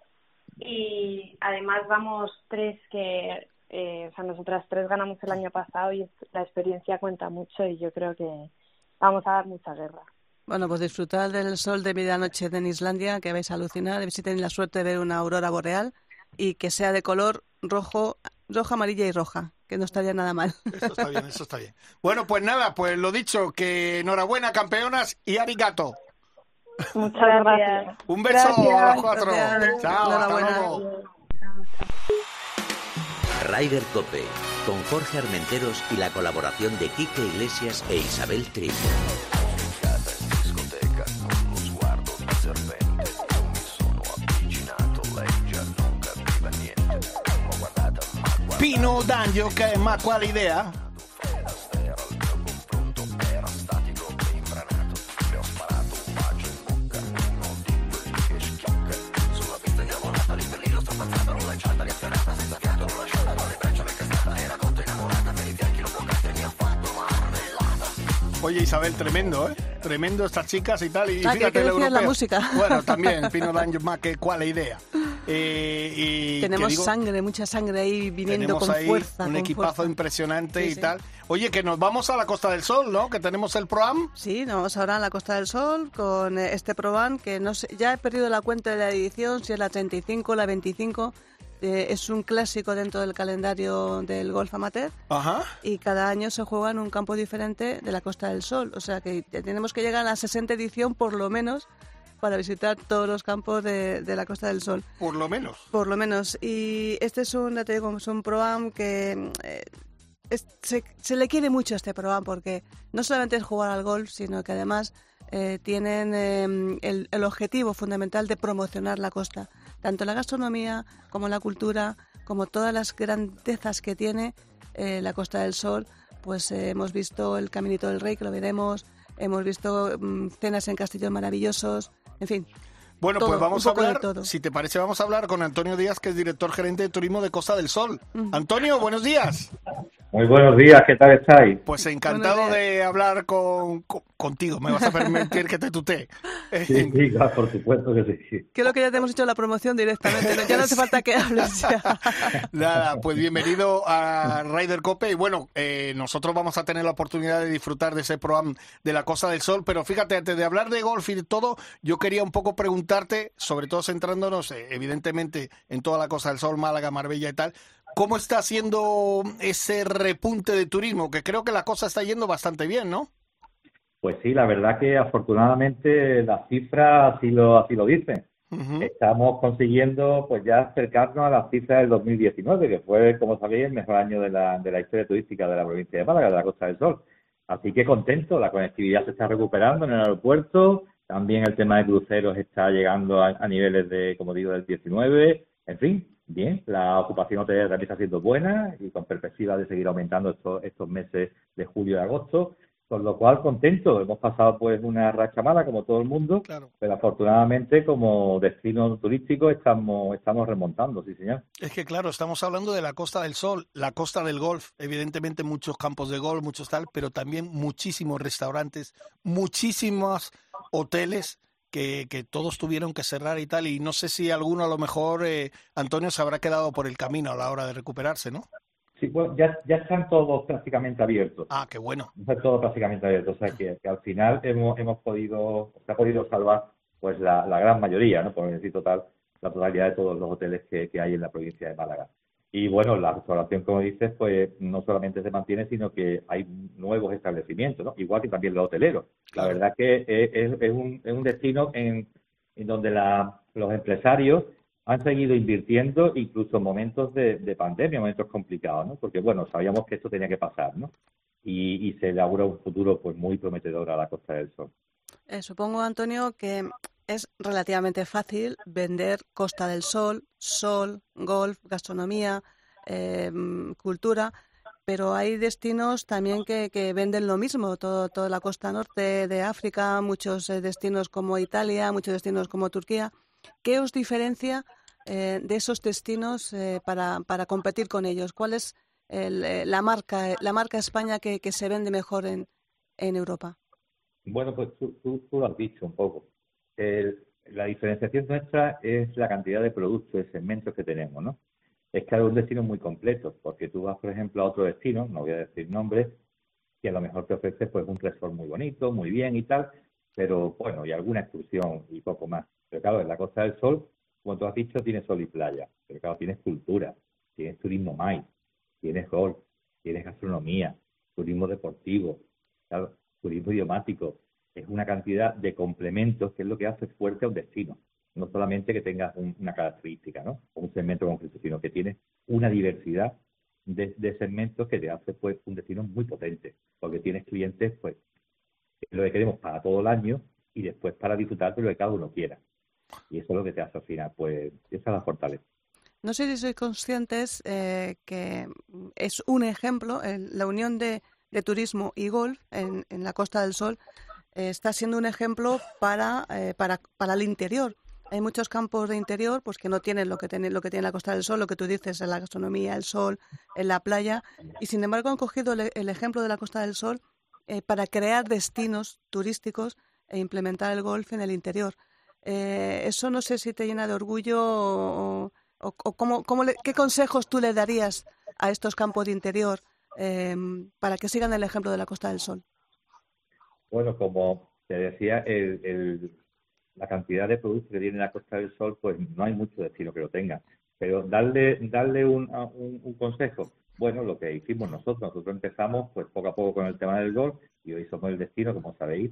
y además vamos tres que eh, o sea nosotras tres ganamos el año pasado y la experiencia cuenta mucho y yo creo que vamos a dar mucha guerra. Bueno, pues disfrutar del sol de medianoche en Islandia, que vais a alucinar, a ver si tenéis la suerte de ver una aurora boreal y que sea de color rojo, roja, amarilla y roja, que no estaría nada mal. Eso está bien, eso está bien. Bueno, pues nada, pues lo dicho, que enhorabuena, campeonas, y arigato. Muchas Gracias. gracias. Un beso a las cuatro. Gracias. Chao, hasta Enhorabuena. luego. Rider Cope, con Jorge Armenteros y la colaboración de Quique Iglesias e Isabel Trillo. Pino D'Angio, che ma quale idea? Oye Isabel, tremendo, ¿eh? Tremendo estas chicas y tal. Y Ah, fíjate que el la música. Bueno, también, Pino D'Angio, más que cuál idea. Eh, y Tenemos digo- sangre, mucha sangre ahí viniendo con ahí fuerza. un con equipazo fuerza. impresionante Sí, y sí. tal. Oye, que nos vamos a la Costa del Sol, ¿no? Que tenemos el Proam. Sí, nos vamos ahora a la Costa del Sol con eh, este Proban que no sé, ya he perdido la cuenta de la edición, si es la 35 la 25. eh, es un clásico dentro del calendario del golf amateur Ajá. y cada año se juega en un campo diferente de la Costa del Sol. O sea que tenemos que llegar a la 60 edición por lo menos para visitar todos los campos de, de la Costa del Sol. Por lo menos. Por lo menos. Y este es un, te digo, es un Pro-Am que eh, se, le quiere mucho a este programa porque no solamente es jugar al golf, sino que además eh, tienen em, el, el, objetivo fundamental de promocionar la costa, tanto la gastronomía como la cultura, como todas las grandezas que tiene eh, la Costa del Sol. Pues eh, hemos visto el Caminito del Rey, que lo veremos, hemos visto mm, cenas en castillos maravillosos, en fin, bueno, pues vamos a hablar, si te parece, vamos a hablar con Antonio Díaz, que es director gerente de turismo de Costa del Sol. Antonio, buenos días. Muy buenos días, ¿qué tal estáis? Pues encantado de hablar con, contigo, me vas a permitir que te tutee. Sí, sí, por supuesto que sí. Creo que ya te hemos hecho la promoción directamente, ya no hace falta que hables ya. Nada, pues bienvenido a Ryder Cope y bueno, eh, nosotros vamos a tener la oportunidad de disfrutar de ese programa de la Costa del Sol, pero fíjate, antes de hablar de golf y de todo, yo quería un poco preguntarte, sobre todo centrándonos eh, evidentemente en toda la Costa del Sol, Málaga, Marbella y tal, ¿Cómo está haciendo ese repunte de turismo? Que creo que la cosa está yendo bastante bien, ¿no? Pues sí, la verdad que afortunadamente las cifras así lo, así lo dicen. Estamos consiguiendo pues ya acercarnos a las cifras del 2019, que fue, como sabéis, el mejor año de la, de la historia turística de la provincia de Málaga, de la Costa del Sol. Así que contento, la conectividad se está recuperando en el aeropuerto, también el tema de cruceros está llegando a, a niveles de, como digo, del 19, en fin, bien, la ocupación hotelera también está siendo buena y con perspectiva de seguir aumentando estos, estos meses de julio y agosto. Con lo cual, contento. Hemos pasado pues una racha mala, como todo el mundo, pero afortunadamente como destino turístico estamos, estamos remontando, sí señor. Es que claro, estamos hablando de la Costa del Sol, la Costa del Golf, evidentemente muchos campos de golf, muchos tal, pero también muchísimos restaurantes, muchísimos hoteles que, todos tuvieron que cerrar y tal, y no sé si alguno a lo mejor, eh, Antonio, se habrá quedado por el camino a la hora de recuperarse, ¿no? Sí, bueno, ya, ya están todos prácticamente abiertos. Ah, qué bueno. Están todos prácticamente abiertos, o sea que, al final hemos, hemos podido, se ha podido salvar pues la, la gran mayoría, ¿no? Por decir total, la totalidad de todos los hoteles que, que hay en la provincia de Málaga. Y bueno, la restauración, como dices, pues no solamente se mantiene, sino que hay nuevos establecimientos, ¿no? igual que también los hoteleros. La verdad que es, es, un, es un destino en, en donde la, los empresarios han seguido invirtiendo incluso en momentos de, de, pandemia, momentos complicados, ¿no? Porque, bueno, sabíamos que esto tenía que pasar, ¿no? Y, y se elabora un futuro pues muy prometedor a la Costa del Sol. Eh, supongo, Antonio, que es relativamente fácil vender Costa del Sol, sol, golf, gastronomía, em, cultura, pero hay destinos también que, que venden lo mismo, todo, toda la costa norte de África, muchos eh, destinos como Italia, muchos destinos como Turquía. ¿Qué os diferencia eh, de esos destinos eh, para, para, competir con ellos? ¿Cuál es la, marca, la marca España que, que se vende mejor en, en Europa? Bueno, pues tú, tú, lo has dicho un poco la diferenciación nuestra es la cantidad de productos, de segmentos que tenemos, ¿no? Es hay un destino muy completo, porque tú vas, por ejemplo, a otro destino, no voy a decir nombres, que a lo mejor te ofrece pues un resort muy bonito, muy bien y tal, pero bueno, y alguna excursión y poco más. Pero claro, en la Costa del Sol, como tú has dicho, tienes sol y playa, pero claro, tienes cultura, tienes turismo más, tienes golf, tienes gastronomía, turismo deportivo, turismo idiomático, es una cantidad de complementos que es lo que hace fuerte a un destino. No solamente que tengas una característica, ¿no? O un segmento concreto, sino que tienes una diversidad de, segmentos que te hace pues un destino muy potente, porque tienes clientes pues lo que queremos para todo el año y después para disfrutar de lo que cada uno quiera. Y eso es lo que te hace al final, pues esa es la fortaleza. No sé si sois conscientes eh, que es un ejemplo, la unión de, turismo y golf en, en la Costa del Sol está siendo un ejemplo para, eh, para, para el interior. Hay muchos campos de interior pues que no tienen lo que tiene lo que tiene la Costa del Sol, lo que tú dices, en la gastronomía, el sol, en la playa, y sin embargo han cogido el, ejemplo de la Costa del Sol eh, para crear destinos turísticos e implementar el golf en el interior. Eh, eso no sé si te llena de orgullo o, o, cómo, cómo qué consejos tú le darías a estos campos de interior para que sigan el ejemplo de la Costa del Sol. Bueno, como te decía, el, la cantidad de productos que tiene la Costa del Sol, pues no hay mucho destino que lo tenga. Pero darle, darle un, un, consejo, bueno, lo que hicimos nosotros, nosotros empezamos pues poco a poco con el tema del golf y hoy somos el destino, como sabéis,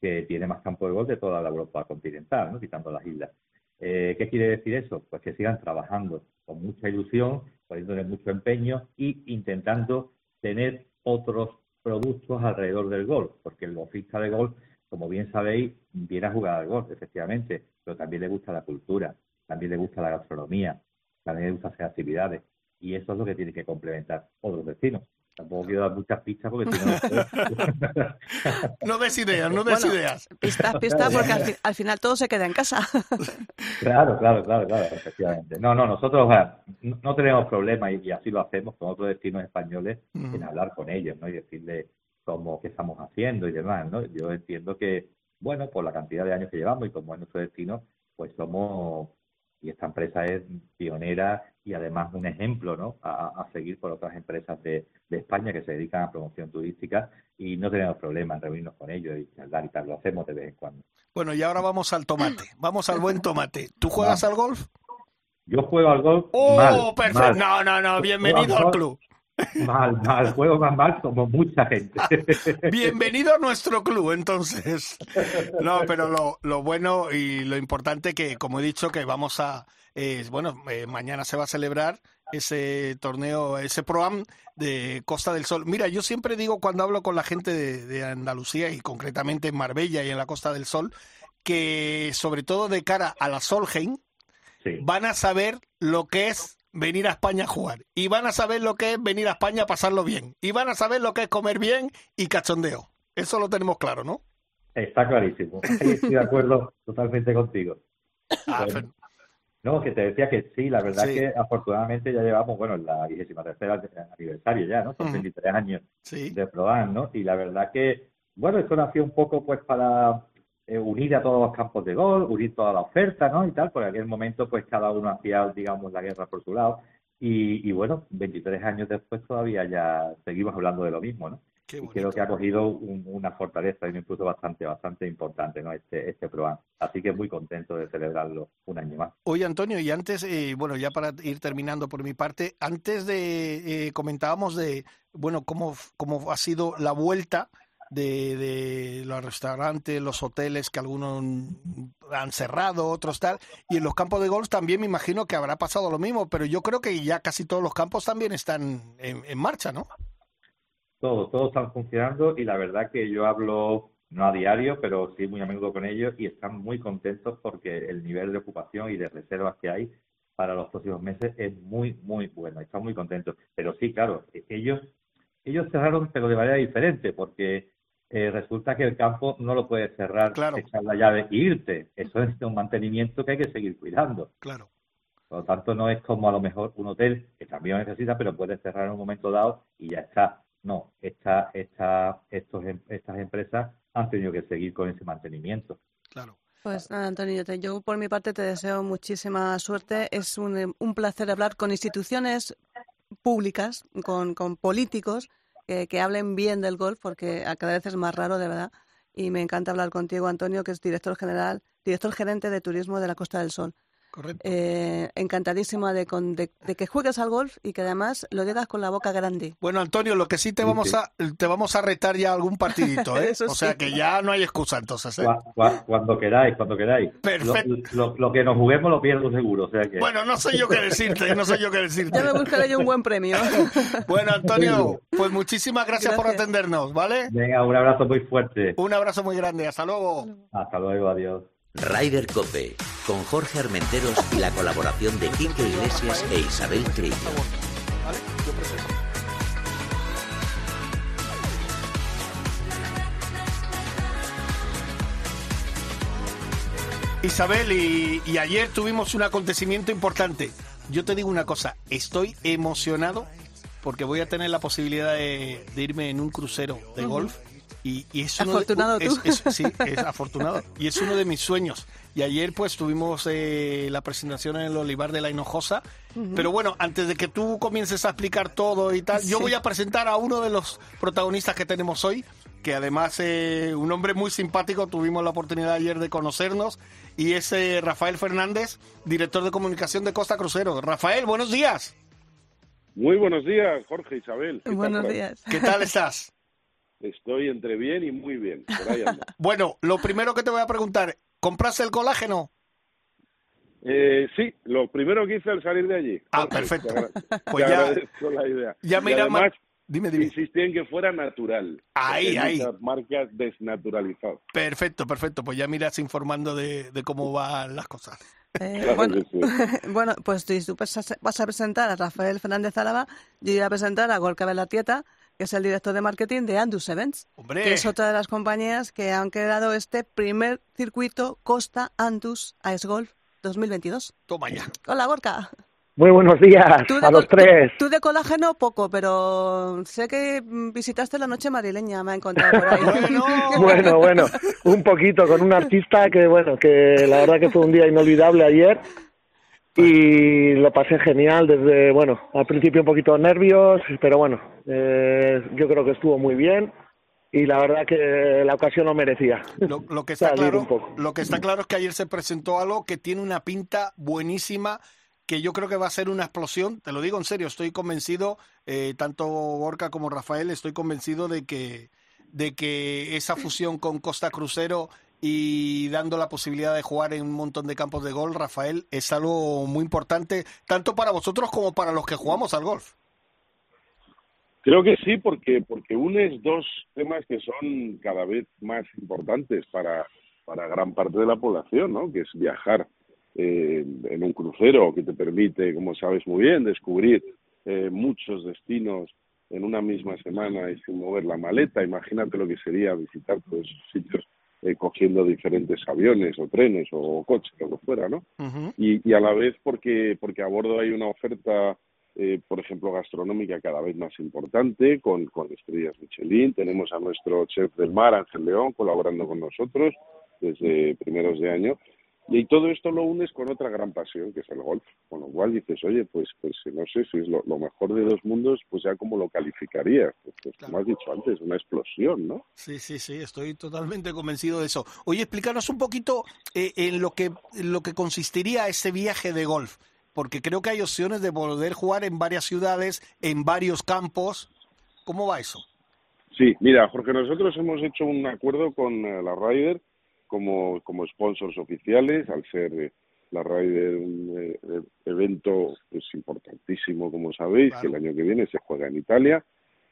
que tiene más campo de golf de toda la Europa continental, ¿no? quitando las islas. Eh, ¿Qué quiere decir eso? Pues que sigan trabajando con mucha ilusión, poniéndole mucho empeño y intentando tener otros productos alrededor del golf, porque el golfista de golf, como bien sabéis, viene a jugar al golf, efectivamente, pero también le gusta la cultura, también le gusta la gastronomía, también le gusta hacer actividades, y eso es lo que tiene que complementar otros destinos. Tampoco quiero dar muchas pistas porque si no... no des ideas, no des ideas. Pistas, pistas, porque al, final todo se queda en casa. claro, claro, claro, claro, efectivamente. No, no, nosotros no, tenemos problema y, así lo hacemos con otros destinos españoles en hablar con ellos, ¿no? Y decirles cómo, qué estamos haciendo y demás, ¿no? Yo entiendo que, bueno, por la cantidad de años que llevamos y como es nuestro destino, pues somos y esta empresa es pionera y además un ejemplo ¿no? a, seguir por otras empresas de, España que se dedican a promoción turística y no tenemos problema en reunirnos con ellos y charlar y tal, lo hacemos de vez en cuando. Bueno, y ahora vamos al tomate, vamos al buen tomate. ¿Tú juegas al golf? Yo juego al golf. ¡Oh, perfecto! No, no, no, bienvenido al club. Mal, mal, juego más mal como mucha gente. Bienvenido a nuestro club, entonces. No, pero lo, lo bueno y lo importante que, como he dicho, que vamos a, bueno, eh, mañana se va a celebrar ese torneo, ese ProAm de Costa del Sol. Mira, yo siempre digo cuando hablo con la gente de, Andalucía y concretamente en Marbella y en la Costa del Sol, que sobre todo de cara a la Solheim, van a saber lo que es venir a España a jugar. Y van a saber lo que es venir a España a pasarlo bien. Y van a saber lo que es comer bien y cachondeo. Eso lo tenemos claro, ¿no? Está clarísimo. Estoy de acuerdo totalmente contigo. Ah, no, que te decía que sí, la verdad que afortunadamente ya llevamos, bueno, la vigésima tercera aniversario ya, ¿no? Son 23 años de probar, ¿no? Y la verdad que, bueno, esto nació un poco pues para eh, unir a todos los campos de gol, unir toda la oferta, ¿no? Y tal, porque en aquel momento pues cada uno hacía, digamos, la guerra por su lado. Y, bueno, 23 años después todavía ya seguimos hablando de lo mismo, ¿no? y creo que ha cogido una fortaleza y un impulso bastante, bastante importante, ¿no? Este, este programa. Así que muy contento de celebrarlo un año más. Oye, Antonio, y antes, eh, bueno, ya para ir terminando por mi parte, antes de, eh, comentábamos de, bueno, cómo, cómo ha sido la vuelta de, de, los restaurantes, los hoteles que algunos han cerrado, otros tal, y en los campos de golf también me imagino que habrá pasado lo mismo, pero yo creo que ya casi todos los campos también están en, marcha, ¿no? Todos, todos están funcionando y la verdad que yo hablo no a diario, pero sí muy a menudo con ellos y están muy contentos porque el nivel de ocupación y de reservas que hay para los próximos meses es muy, muy bueno. Están muy contentos. Pero sí, claro, ellos ellos cerraron, pero de manera diferente, porque eh, resulta que el campo no lo puedes cerrar, echar la llave e irte. Eso es un mantenimiento que hay que seguir cuidando. Claro. Por lo tanto, no es como a lo mejor un hotel que también lo necesita, pero puede cerrar en un momento dado y ya está. No, esta, esta, estos, em, estas empresas han tenido que seguir con ese mantenimiento. Claro. Pues nada, Antonio, yo por mi parte te deseo muchísima suerte. Es un, un placer hablar con instituciones públicas, con, con políticos que, hablen bien del golf, porque cada vez es más raro, de verdad. Y me encanta hablar contigo, Antonio, que es director general, director gerente de turismo de la Costa del Sol. Correcto. Eh, encantadísima de, de, que juegues al golf y que además lo digas con la boca grande. Bueno, Antonio, lo que sí te vamos a te vamos a retar ya algún partidito, ¿eh? o sea que ya no hay excusa entonces. ¿eh? Cuando, queráis, cuando queráis. Perfecto. Lo, que nos juguemos lo pierdo seguro. O sea que... Bueno, no sé yo qué decirte, no sé yo qué decirte. Ya me buscaré yo un buen premio. bueno, Antonio, pues muchísimas gracias, por atendernos, ¿vale? Venga, un abrazo muy fuerte. Un abrazo muy grande, hasta luego. Hasta luego, adiós. Rider Cope, con Jorge Armenteros y la colaboración de Quique Iglesias e Isabel Trillo. Isabel, y, ayer tuvimos un acontecimiento importante. Yo te digo una cosa, estoy emocionado porque voy a tener la posibilidad de, irme en un crucero de golf y, es afortunado tú. sí, es afortunado. Y es uno de mis sueños. Y ayer pues tuvimos eh, la presentación en el Olivar de la Hinojosa. Pero bueno, antes de que tú comiences a explicar todo y tal, yo voy a presentar a uno de los protagonistas que tenemos hoy, que además eh, un hombre muy simpático, tuvimos la oportunidad ayer de conocernos, y es eh, Rafael Fernández, director de comunicación de Costa Crucero. Rafael, buenos días. Muy buenos días, Jorge Isabel. Buenos días. ¿Qué tal estás? Estoy entre bien y muy bien. bueno, lo primero que te voy a preguntar, ¿compraste el colágeno? Eh, sí, lo primero que hice al salir de allí. Ah, perfecto. pues ya, la idea. Ya me, irá Dime, dime. Insistí en que fuera natural. Ahí, ahí. marcas desnaturalizadas. Perfecto, perfecto. Pues ya miras informando de, de cómo van las cosas. Eh, Claro bueno, sí. bueno, pues si tú vas a- vas a presentar a Rafael Fernández Álava, yo voy a presentar a Gorka Belatieta, que es el director de marketing de Andus Events, Hombre. que es otra de las compañías que han creado este primer circuito Costa Andus Ice Golf 2022. Toma ya. Hola, Gorka. Muy buenos días Tú de, a los tres. tú- tú de colágeno poco, pero sé que visitaste la noche madrileña, me ha encontrado por ahí. Bueno, bueno, un poquito con un artista que, bueno, que la verdad que fue un día inolvidable ayer y lo pasé genial desde, bueno, al principio un poquito nervios, pero bueno, eh, yo creo que estuvo muy bien y la verdad que la ocasión lo merecía. Lo, lo que está claro, un poco. lo que está claro es que ayer se presentó algo que tiene una pinta buenísima, que yo creo que va a ser una explosión. Te lo digo en serio, estoy convencido, eh, tanto Borca como Rafael, estoy convencido de que de que esa fusión con Costa Crucero y dando la posibilidad de jugar en un montón de campos de golf, Rafael, es algo muy importante, tanto para vosotros como para los que jugamos al golf. Creo que sí, porque porque unes dos temas que son cada vez más importantes para, para gran parte de la población, ¿no? Que es viajar eh, en un crucero que te permite, como sabes muy bien, descubrir eh, muchos destinos en una misma semana y sin mover la maleta. Imagínate lo que sería visitar todos esos sitios eh, cogiendo diferentes aviones o trenes o coches, lo que fuera, ¿no? y, y a la vez porque, porque a bordo hay una oferta, eh, por ejemplo, gastronómica cada vez más importante, con, con estrellas Michelin. Tenemos a nuestro chef del mar, Ángel León, colaborando con nosotros desde primeros de año. Y todo esto lo unes con otra gran pasión, que es el golf. Con lo cual dices, oye, pues, pues no sé si es lo, lo mejor de dos mundos, pues ya como lo calificarías. Pues, pues, como has dicho antes, una explosión, ¿no? Sí, sí, sí, estoy totalmente convencido de eso. Oye, explícanos un poquito eh, en lo que en lo que consistiría ese viaje de golf, porque creo que hay opciones de poder jugar en varias ciudades, en varios campos. ¿Cómo va eso? Sí, mira, Jorge, nosotros hemos hecho un acuerdo con eh, la Ryder como, como sponsors oficiales, al ser eh, la Ryder un eh, eh, evento pues, importantísimo, como sabéis, que el año que viene se juega en Italia,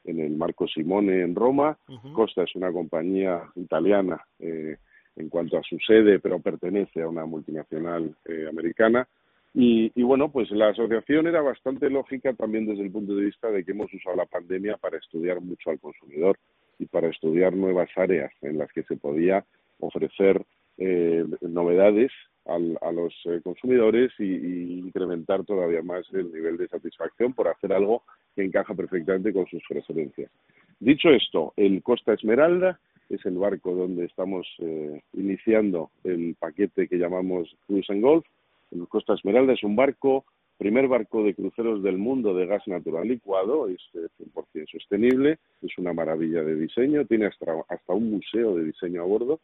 en el Marco Simone en Roma. Costa es una compañía italiana eh, en cuanto a su sede, pero pertenece a una multinacional eh, americana. Y, y bueno, pues la asociación era bastante lógica también desde el punto de vista de que hemos usado la pandemia para estudiar mucho al consumidor y para estudiar nuevas áreas en las que se podía ofrecer eh, novedades al- a los eh, consumidores y, incrementar todavía más el nivel de satisfacción por hacer algo que encaja perfectamente con sus preferencias. Dicho esto, el Costa Esmeralda es el barco donde estamos eh, iniciando el paquete que llamamos Cruise and Golf. El Costa Esmeralda es un barco, primer barco de cruceros del mundo de gas natural licuado, es eh, 100% sostenible, es una maravilla de diseño, tiene hasta, hasta un museo de diseño a bordo.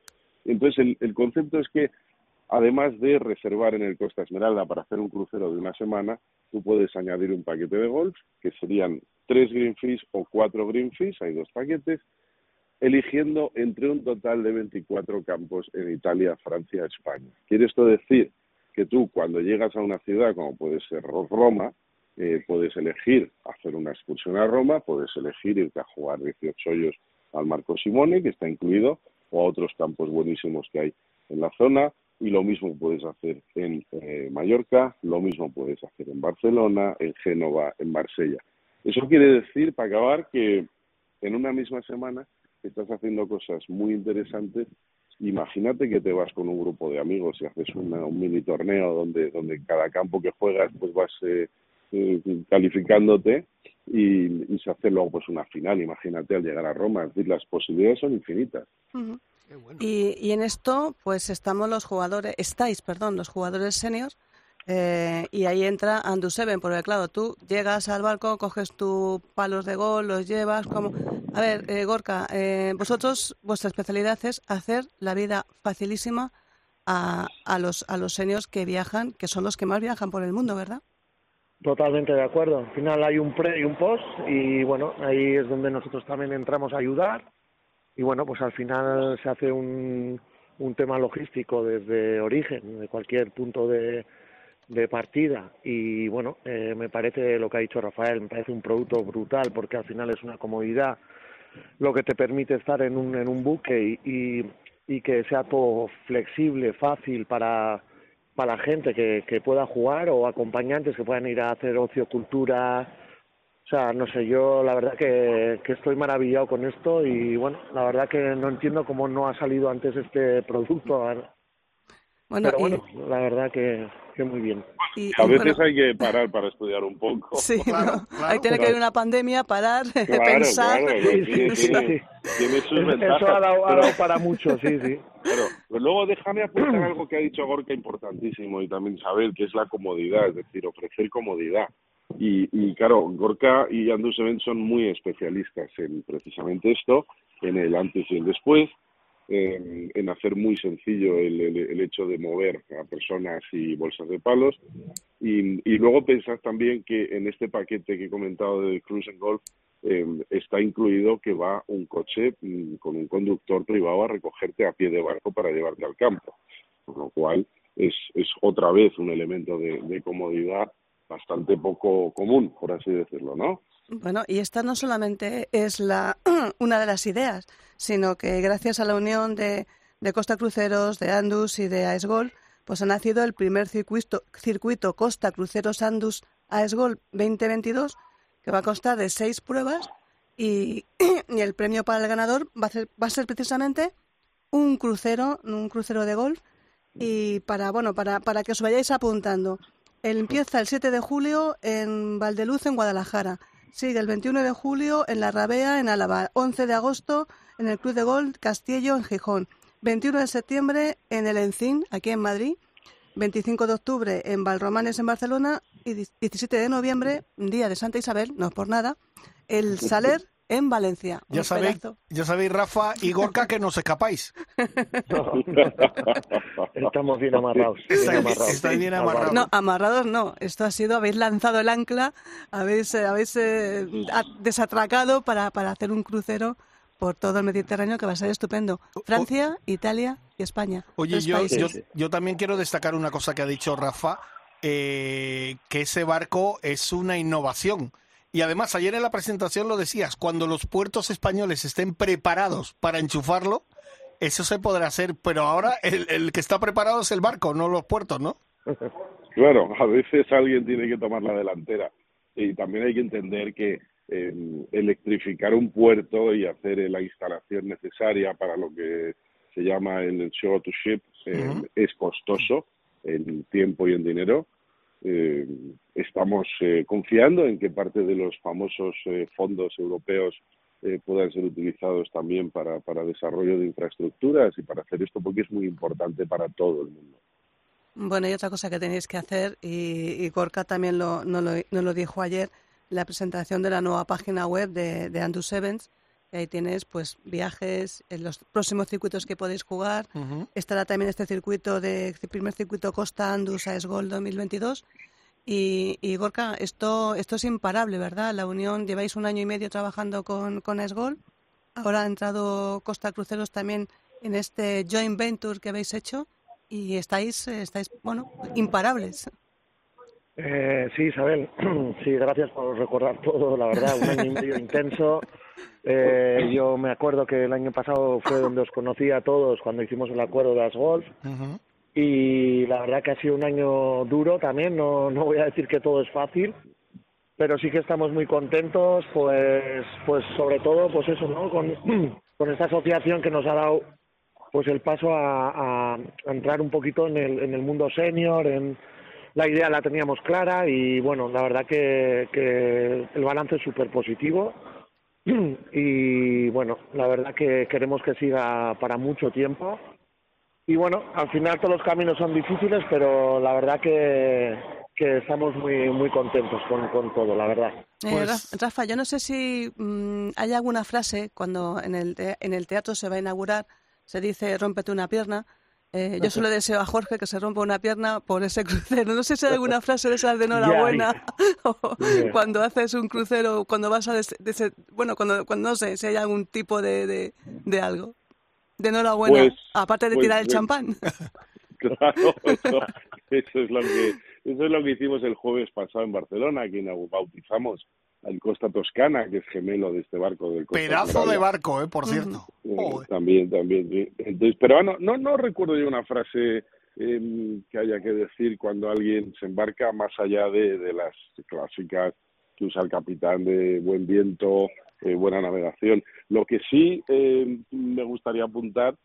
Entonces, el, el concepto es que además de reservar en el Costa Esmeralda para hacer un crucero de una semana, tú puedes añadir un paquete de golf, que serían tres green fees o cuatro green fees, hay dos paquetes, eligiendo entre un total de 24 campos en Italia, Francia, España. ¿Quiere esto decir que tú cuando llegas a una ciudad como puede ser Roma, eh, puedes elegir hacer una excursión a Roma, puedes elegir irte a jugar 18 hoyos al Marco Simone, que está incluido, o a otros campos buenísimos que hay en la zona, y lo mismo puedes hacer en eh, Mallorca, lo mismo puedes hacer en Barcelona, en Génova, en Marsella. Eso quiere decir, para acabar, que en una misma semana estás haciendo cosas muy interesantes. Imagínate que te vas con un grupo de amigos y haces una- un mini torneo donde, donde cada campo que juegas pues vas eh, eh, calificándote y, y se hace luego pues una final, imagínate al llegar a Roma, es decir, las posibilidades son infinitas. Y, y en esto, pues estamos los jugadores, estáis, perdón, los jugadores seniors, eh, y ahí entra Andu Seven, porque claro, tú llegas al barco, coges tus palos de gol, los llevas como... A ver, eh, Gorka, eh, vosotros, vuestra especialidad es hacer la vida facilísima a, a, los, a los seniors que viajan, que son los que más viajan por el mundo, ¿verdad? Totalmente de acuerdo. Al final hay un pre y un post y bueno, ahí es donde nosotros también entramos a ayudar y bueno, pues al final se hace un, un tema logístico desde origen, de cualquier punto de, de partida y bueno, eh, me parece lo que ha dicho Rafael, me parece un producto brutal porque al final es una comodidad lo que te permite estar en un, en un buque y, y, y que sea todo flexible, fácil para, para la gente que, que pueda jugar o acompañantes que puedan ir a hacer ocio, cultura. O sea, no sé, yo la verdad que, que estoy maravillado con esto y bueno, la verdad que no entiendo cómo no ha salido antes este producto. Bueno, Pero y- bueno, la verdad que, que muy bien. y- A y, veces bueno, hay que parar para estudiar un poco. sí, Claro, ¿no? claro. Ahí tiene que haber una pandemia, parar, Claro, pensar. Sí, tiene, sí, tiene- sí. tiene sus Eso ventajas. ha dado, ha pero- dado para mucho, sí, sí. Claro, pero luego déjame apuntar algo que ha dicho Gorka importantísimo y también Isabel, que es la comodidad, es decir, ofrecer comodidad. Y, y claro, Gorka y Andrew Seven son muy especialistas en precisamente esto, en el antes y el después, en, hacer muy sencillo el, el, el hecho de mover a personas y bolsas de palos. Y, y luego pensar también que en este paquete que he comentado de Cruise and Golf eh, está incluido que va un coche mm, con un conductor privado a recogerte a pie de barco para llevarte al campo, con lo cual es, es otra vez un elemento de, de comodidad bastante poco común, por así decirlo, ¿no? Bueno, y esta no solamente es la una de las ideas, sino que gracias a la unión de, de Costa Cruceros, de Andus y de AESGOL, pues ha nacido el primer circuito, circuito Costa Cruceros Andus AESGOL 2022, que va a constar de seis pruebas y, y el premio para el ganador va a ser, va a ser precisamente un crucero, un crucero de golf y para bueno para, para que os vayáis apuntando. Empieza el 7 de julio en Valdeluz, en Guadalajara. Sigue el 21 de julio en La Rabea, en Álava. 11 de agosto en el Club de Golf Castillo, en Gijón. 21 de septiembre en el Encín, aquí en Madrid. 25 de octubre en Valromanes, en Barcelona. Y 17 de noviembre, día de Santa Isabel, no es por nada, el Saler, en Valencia. Ya sabéis, ya sabéis, Rafa y Gorka, que nos escapáis. Estamos bien amarrados. bien Estáis- amarrados. estáis bien amarrados. No, amarrados no. Esto ha sido, habéis lanzado el ancla, habéis, eh, habéis eh, desatracado para, para hacer un crucero por todo el Mediterráneo que va a ser estupendo. Francia, Italia y España. Oye, yo, yo, yo también quiero destacar una cosa que ha dicho Rafa, eh, que ese barco es una innovación. Y además, ayer en la presentación lo decías, cuando los puertos españoles estén preparados para enchufarlo, eso se podrá hacer, pero ahora el, el que está preparado es el barco, no los puertos, ¿no? Claro, a veces alguien tiene que tomar la delantera y también hay que entender que eh, electrificar un puerto y hacer eh, la instalación necesaria para lo que se llama el show to ship eh, Ujú. es costoso en tiempo y en dinero. Eh, estamos eh, confiando en que parte de los famosos eh, fondos europeos eh, puedan ser utilizados también para, para desarrollo de infraestructuras y para hacer esto porque es muy importante para todo el mundo. Bueno, y otra cosa que tenéis que hacer, y, y Gorka también lo, no lo, nos lo dijo ayer, la presentación de la nueva página web de, de Andrew. Que Ahí tienes pues viajes, en los próximos circuitos que podéis jugar. Estará también este circuito de este primer circuito Costa Andus a Esgol 2022. Y, y Gorka, esto, esto es imparable, ¿verdad? La Unión, lleváis un año y medio trabajando con, con Esgol. Ahora ha entrado Costa Cruceros también en este joint venture que habéis hecho y estáis, eh, estáis bueno, imparables. Eh, sí, Isabel, sí, gracias por recordar todo, la verdad, un año y medio intenso. Eh, yo me acuerdo que el año pasado fue donde os conocí a todos cuando hicimos el acuerdo de las golf y la verdad que ha sido un año duro también, no, no voy a decir que todo es fácil, pero sí que estamos muy contentos, pues, pues sobre todo, pues eso, ¿no? Con, con esta asociación que nos ha dado pues el paso a, a- a entrar un poquito en el, en el mundo senior, en la idea la teníamos clara y bueno, la verdad que, que el balance es súper positivo y bueno, la verdad que queremos que siga para mucho tiempo y bueno, al final todos los caminos son difíciles, pero la verdad que, que estamos muy muy contentos con, con todo, la verdad. Eh, Pues- Ra- Rafa, yo no sé si mm, hay alguna frase cuando en el, te- en el teatro se va a inaugurar, se dice rómpete una pierna. Eh, yo solo deseo a Jorge que se rompa una pierna por ese crucero. No sé si hay alguna frase de esas de enhorabuena o Ya. cuando haces un crucero, cuando vas a... des- des- bueno, cuando, cuando no sé si hay algún tipo de, de, de algo. De enhorabuena, Pues- aparte de pues- tirar el pues- champán. Claro, eso, eso es lo que Eso es lo que hicimos el jueves pasado en Barcelona, que bautizamos al Costa Toscana, que es gemelo de este barco del Costa Pedazo de barco, eh, por cierto. Eh, también, también, sí. Entonces, pero no, no, no recuerdo yo una frase em, que haya que decir cuando alguien se embarca más allá de, de las clásicas que usa el capitán de buen viento, eh, buena navegación. Lo que sí eh, me gustaría apuntar,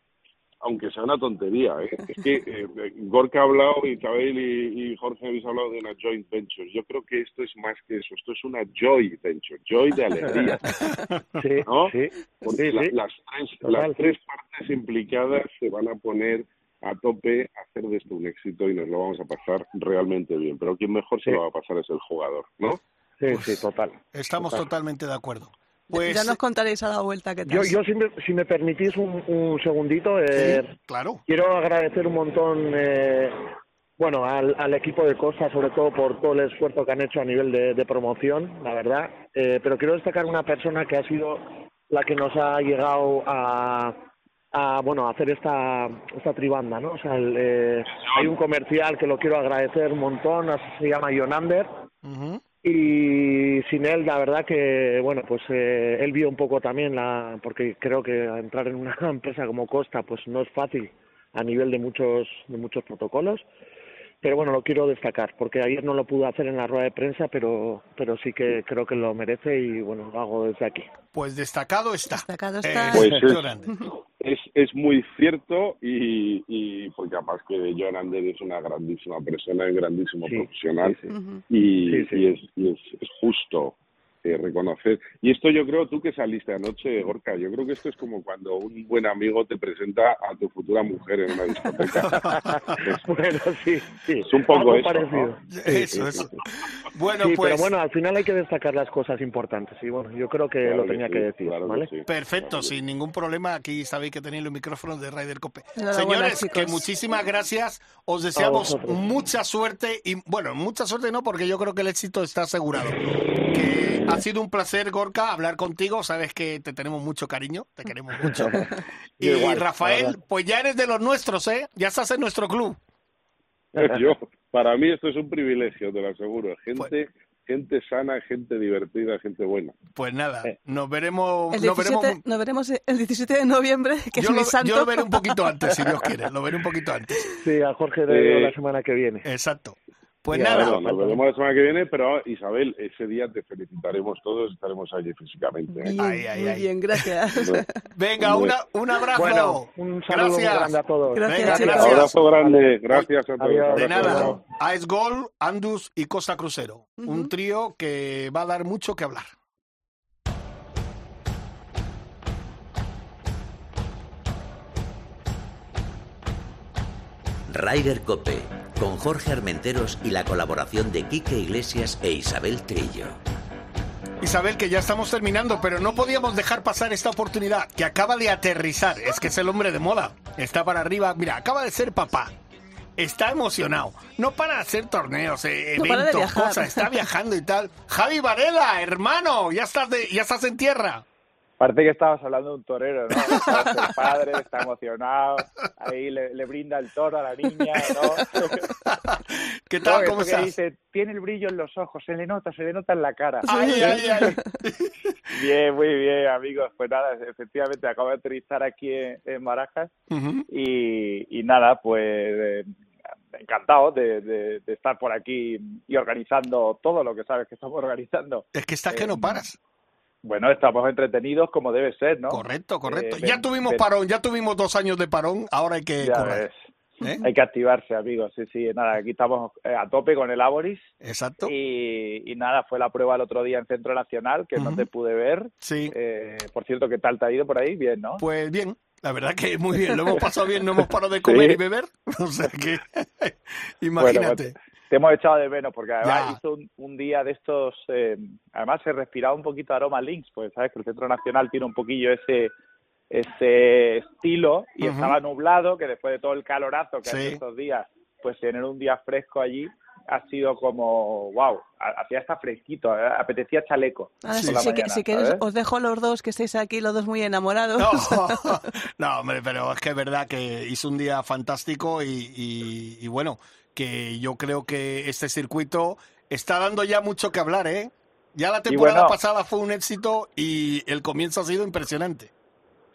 aunque sea una tontería, ¿eh? es que eh, Gorka ha hablado, Isabel y, y Jorge habéis hablado de una joint venture. Yo creo que esto es más que eso, esto es una joy venture, joy de alegría. Sí, ¿no? sí, Porque sí, la- sí. las, tres, Total, las tres partes implicadas se van a poner a tope a hacer de esto un éxito y nos lo vamos a pasar realmente bien. Pero quien mejor se lo va a pasar es el jugador, ¿no? Sí, sí, total. Estamos Total. totalmente de acuerdo. Pues ya nos contaréis a la vuelta qué tal. Yo, yo si, me, si me permitís un, un segundito, eh, claro. quiero agradecer un montón, eh, bueno, al, al equipo de Costa, sobre todo por todo el esfuerzo que han hecho a nivel de, de promoción, la verdad. Eh, pero quiero destacar una persona que ha sido la que nos ha llegado a, a bueno, a hacer esta, esta tribanda, ¿no? O sea, el, eh, hay un comercial que lo quiero agradecer un montón, se llama Jonander. Y sin él, la verdad que, bueno, pues eh, él vio un poco también la, porque creo que entrar en una empresa como Costa, pues no es fácil a nivel de muchos, de muchos protocolos. Pero bueno, lo quiero destacar, porque ayer no lo pude hacer en la rueda de prensa, pero, pero sí que creo que lo merece y bueno, lo hago desde aquí. Pues destacado está. Destacado está. Pues es, es, es muy cierto y, y porque además que John Ander es una grandísima persona, un grandísimo Sí, profesional sí, sí. y, y es, y es, es justo eh, reconocer. Y esto yo creo, tú que saliste anoche, Gorka, yo creo que esto es como cuando un buen amigo te presenta a tu futura mujer en una discoteca. bueno, sí, sí. Es un poco eso, parecido. ¿no? Sí, Eso, eso. Bueno, Sí, pues pero bueno, al final hay que destacar las cosas importantes y bueno, yo creo que Claro lo que tenía sí, que decir, claro que ¿vale? sí. perfecto, sin ningún problema. Aquí sabéis que tenéis los micrófonos de Ryder Cope. Señores, que muchísimas gracias. Os deseamos mucha suerte y bueno, mucha suerte no, porque yo creo que el éxito está asegurado. Que ha sido un placer, Gorka, hablar contigo. Sabes que te tenemos mucho cariño, te queremos mucho. y igual, Rafael, pues ya eres de los nuestros, ¿eh? Ya estás en nuestro club. Yo, para mí esto es un privilegio, te lo aseguro. Pues Gente, gente sana, gente divertida, gente buena. Pues nada, Eh. nos veremos. El nos 17, veremos nos veremos el 17 de noviembre, que yo, es mi lo, santo. yo lo veré un poquito antes, si Dios quiere. Lo veré un poquito antes. Sí, a Jorge digo Eh, la semana que viene. Exacto. Pues nada, Bueno, nos veremos la semana que viene, pero Isabel, ese día te felicitaremos todos, estaremos allí físicamente. ¿eh? Bien, Ay, ay, muy ay. bien, gracias. venga, una, un abrazo. Bueno, un saludo muy grande a todos. Gracias, Venga, gracias. Abrazo grande, gracias a todos. De nada, AES Gol, Andus y Costa Crucero. Un trío que va a dar mucho que hablar. Ryder Cope, con Jorge Armenteros y la colaboración de Quique Iglesias e Isabel Trillo. Isabel, que ya estamos terminando, pero no podíamos dejar pasar esta oportunidad que acaba de aterrizar. Es que es el hombre de moda. Está para arriba. Mira, acaba de ser papá. Está emocionado. No para hacer torneos, eh, No eventos, cosas. Está viajando y tal. Javi Varela, hermano, ya estás, de, ya estás en tierra. Parece que estabas hablando de un torero, ¿no? Ser padre, está emocionado, ahí le, le brinda el toro a la niña, ¿no? ¿Qué tal? No, ¿Cómo estás? dice, tiene el brillo en los ojos, se le nota, se le nota en la cara. Ay, ay, ay. Bien, muy bien, amigos. Pues nada, efectivamente, acabo de aterrizar aquí en, en Barajas y, y nada, pues eh, encantado de, de- de estar por aquí y organizando todo lo que sabes que estamos organizando. Es que estás que no Eh, paras. Bueno, estamos entretenidos como debe ser, ¿no? Correcto, correcto. Eh, ya ven- tuvimos ven- parón, ya tuvimos dos años de parón, ahora hay que correr. ¿eh? Hay que activarse, amigos. Sí, sí, nada, aquí estamos eh, a tope con el Aboris. Exacto. Y, y nada, fue la prueba el otro día en Centro Nacional, que no te pude ver. Sí. Eh, por cierto, ¿qué tal te ha ido por ahí? Bien, ¿no? Pues bien, la verdad que muy bien, lo hemos pasado bien, no hemos parado de comer Sí. y beber, o sea que Bueno, imagínate. pues, te hemos echado de menos, porque además Ya. hizo un, un día de estos, eh, además se respiraba un poquito aroma links, pues sabes que el Centro Nacional tiene un poquillo ese ese estilo y estaba nublado, que después de todo el calorazo que Sí. hace estos días, pues tener un día fresco allí ha sido como, wow, hacía hasta fresquito, eh, apetecía chaleco. La si que- si queréis, os dejo a los dos que estéis aquí, los dos muy enamorados. No, no, hombre, pero es que es verdad que hizo un día fantástico y, y- y bueno, que yo creo que este circuito está dando ya mucho que hablar, ¿eh? Ya la temporada bueno- pasada fue un éxito y el comienzo ha sido impresionante.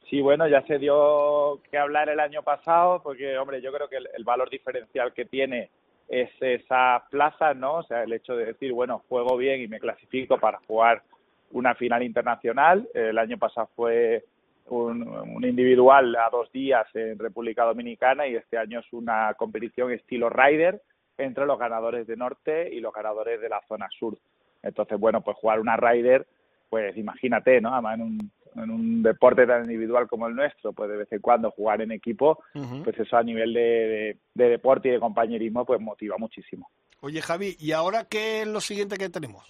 Sí, bueno, ya se dio que hablar el año pasado, porque, hombre, yo creo que el, el valor diferencial que tiene es esa plaza, ¿no? O sea, el hecho de decir, bueno, juego bien y me clasifico para jugar una final internacional. El año pasado fue un, un individual a dos días en República Dominicana y este año es una competición estilo Ryder entre los ganadores de norte y los ganadores de la zona sur. Entonces, bueno, pues jugar una Ryder, pues imagínate, ¿no? Además en un, en un deporte tan individual como el nuestro, pues de vez en cuando jugar en equipo, pues eso a nivel de, de- de deporte y de compañerismo, pues motiva muchísimo. Oye, Javi, ¿y ahora qué es lo siguiente que tenemos?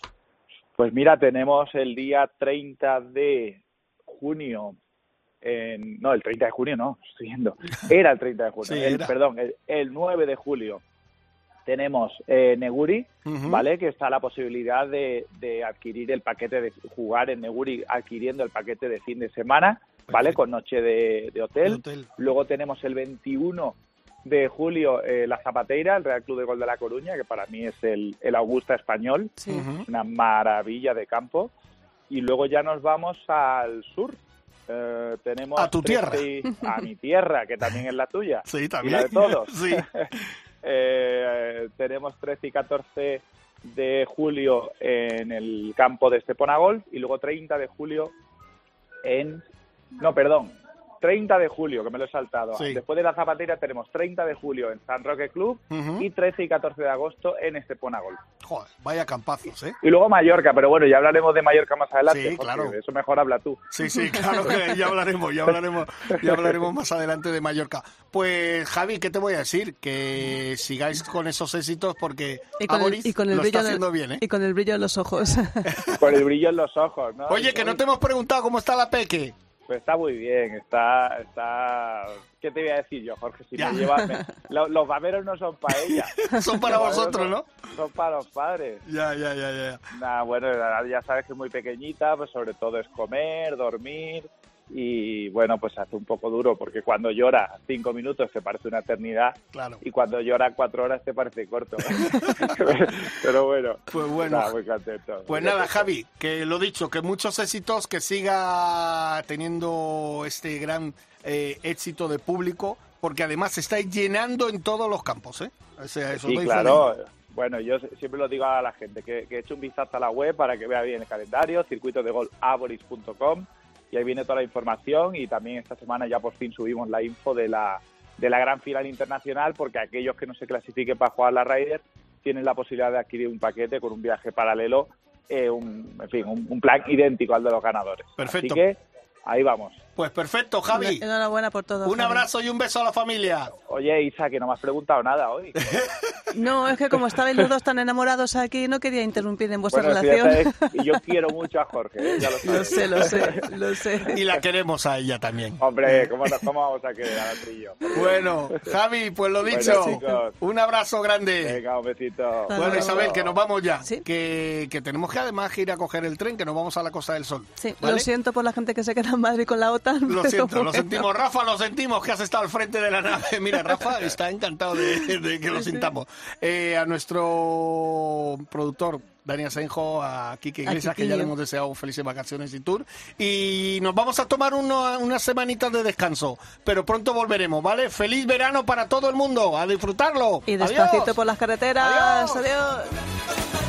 Pues mira, tenemos el día 30 de junio, en- no, el 30 de junio no, estoy viendo, era el 30 de junio, Sí, el- perdón, el, el 9 de julio tenemos eh, Neguri. ¿vale? Que está la posibilidad de, de adquirir el paquete de jugar en Neguri adquiriendo el paquete de fin de semana, ¿vale? Con noche de, de hotel. Luego tenemos el 21 de julio eh, la Zapateira, el Real Club de Gol de La Coruña, que para mí es el, el Augusta español, una maravilla de campo. Y luego ya nos vamos al sur. Eh, tenemos A tu 13 tierra. y- a mi tierra, que también es la tuya. Sí, Y también. la de todos. Sí. Eh, tenemos 13 y 14 de julio en el campo de Estepona Golf y luego 30 de julio en... No, perdón. 30 de julio, que me lo he saltado. Sí. Después de la zapatera tenemos 30 de julio en San Roque Club y 13 y 14 de agosto en Estepona Golf. Joder, vaya campazos, ¿eh? Y luego Mallorca, pero bueno, ya hablaremos de Mallorca más adelante. Sí, claro. eso mejor habla tú. Sí, sí, claro que ya hablaremos, ya hablaremos, ya hablaremos más adelante de Mallorca. Pues Javi, ¿qué te voy a decir? Que sigáis con esos éxitos porque Y con, el, Aboris y con el lo brillo está bien, ¿eh? y con el brillo en los ojos. Con el brillo en los ojos, ¿no? Oye, que no te hemos preguntado cómo está la Peque. Pues está muy bien, está, está... ¿Qué te voy a decir yo, Jorge? Si Ya. me lleva... me- lo- Los baberos no son para ella. Son para Los vosotros, ¿no? son- Son para los padres. Ya, ya, ya, ya. Nah, bueno, ya sabes que es muy pequeñita, pues sobre todo es comer, dormir y bueno, pues hace un poco duro porque cuando llora cinco minutos te parece una eternidad Claro. y cuando llora cuatro horas te parece corto. Pero bueno, Pues bueno. nada, muy contento. Pues Muy nada, contento. Javi, que lo dicho, que muchos éxitos, que siga teniendo este gran eh, éxito de público, porque además estáis llenando en todos los campos, ¿eh? O sea, eso Sí, claro. de. Bueno, yo siempre lo digo a la gente, que, que eche un vistazo a la web para que vea bien el calendario, circuitodegolaboris.com, y ahí viene toda la información y también esta semana ya por fin subimos la info de la, de la gran final internacional, porque aquellos que no se clasifiquen para jugar la Ryder tienen la posibilidad de adquirir un paquete con un viaje paralelo, eh, un, en fin, un, un plan idéntico al de los ganadores. Perfecto. Así que ahí vamos. Pues perfecto, Javi. Enhorabuena por todo. Un Javi. abrazo y un beso a la familia. Oye, Isa, que no me has preguntado nada hoy. No, es que como estabais los dos tan enamorados aquí, no quería interrumpir en vuestra Bueno, sí, relación. sabes, y yo quiero mucho a Jorge, ¿eh? ya lo Lo sabes. sé, lo sé, lo sé. Y la queremos a ella también. Hombre, ¿cómo, cómo vamos a querer a Trillo? Bueno, Javi, pues lo dicho. chicos. un abrazo grande. Venga, un besito. Bueno, Isabel, que nos vamos ya. Que, que tenemos que además ir a coger el tren, que nos vamos a la Costa del Sol. Sí, ¿vale? Lo siento por la gente que se queda en Madrid con la Lo siento, lo sentimos. Rafa, lo sentimos que has estado al frente de la nave. Mira, Rafa está encantado de, de que lo sintamos. Eh, a nuestro productor, Dani Asenjo, a Kike Iglesias, que ya le hemos deseado felices vacaciones y tour. Y nos vamos a tomar unas semanitas de descanso, pero pronto volveremos, ¿vale? Feliz verano para todo el mundo, a disfrutarlo. Y Adiós. despacito por las carreteras. Adiós.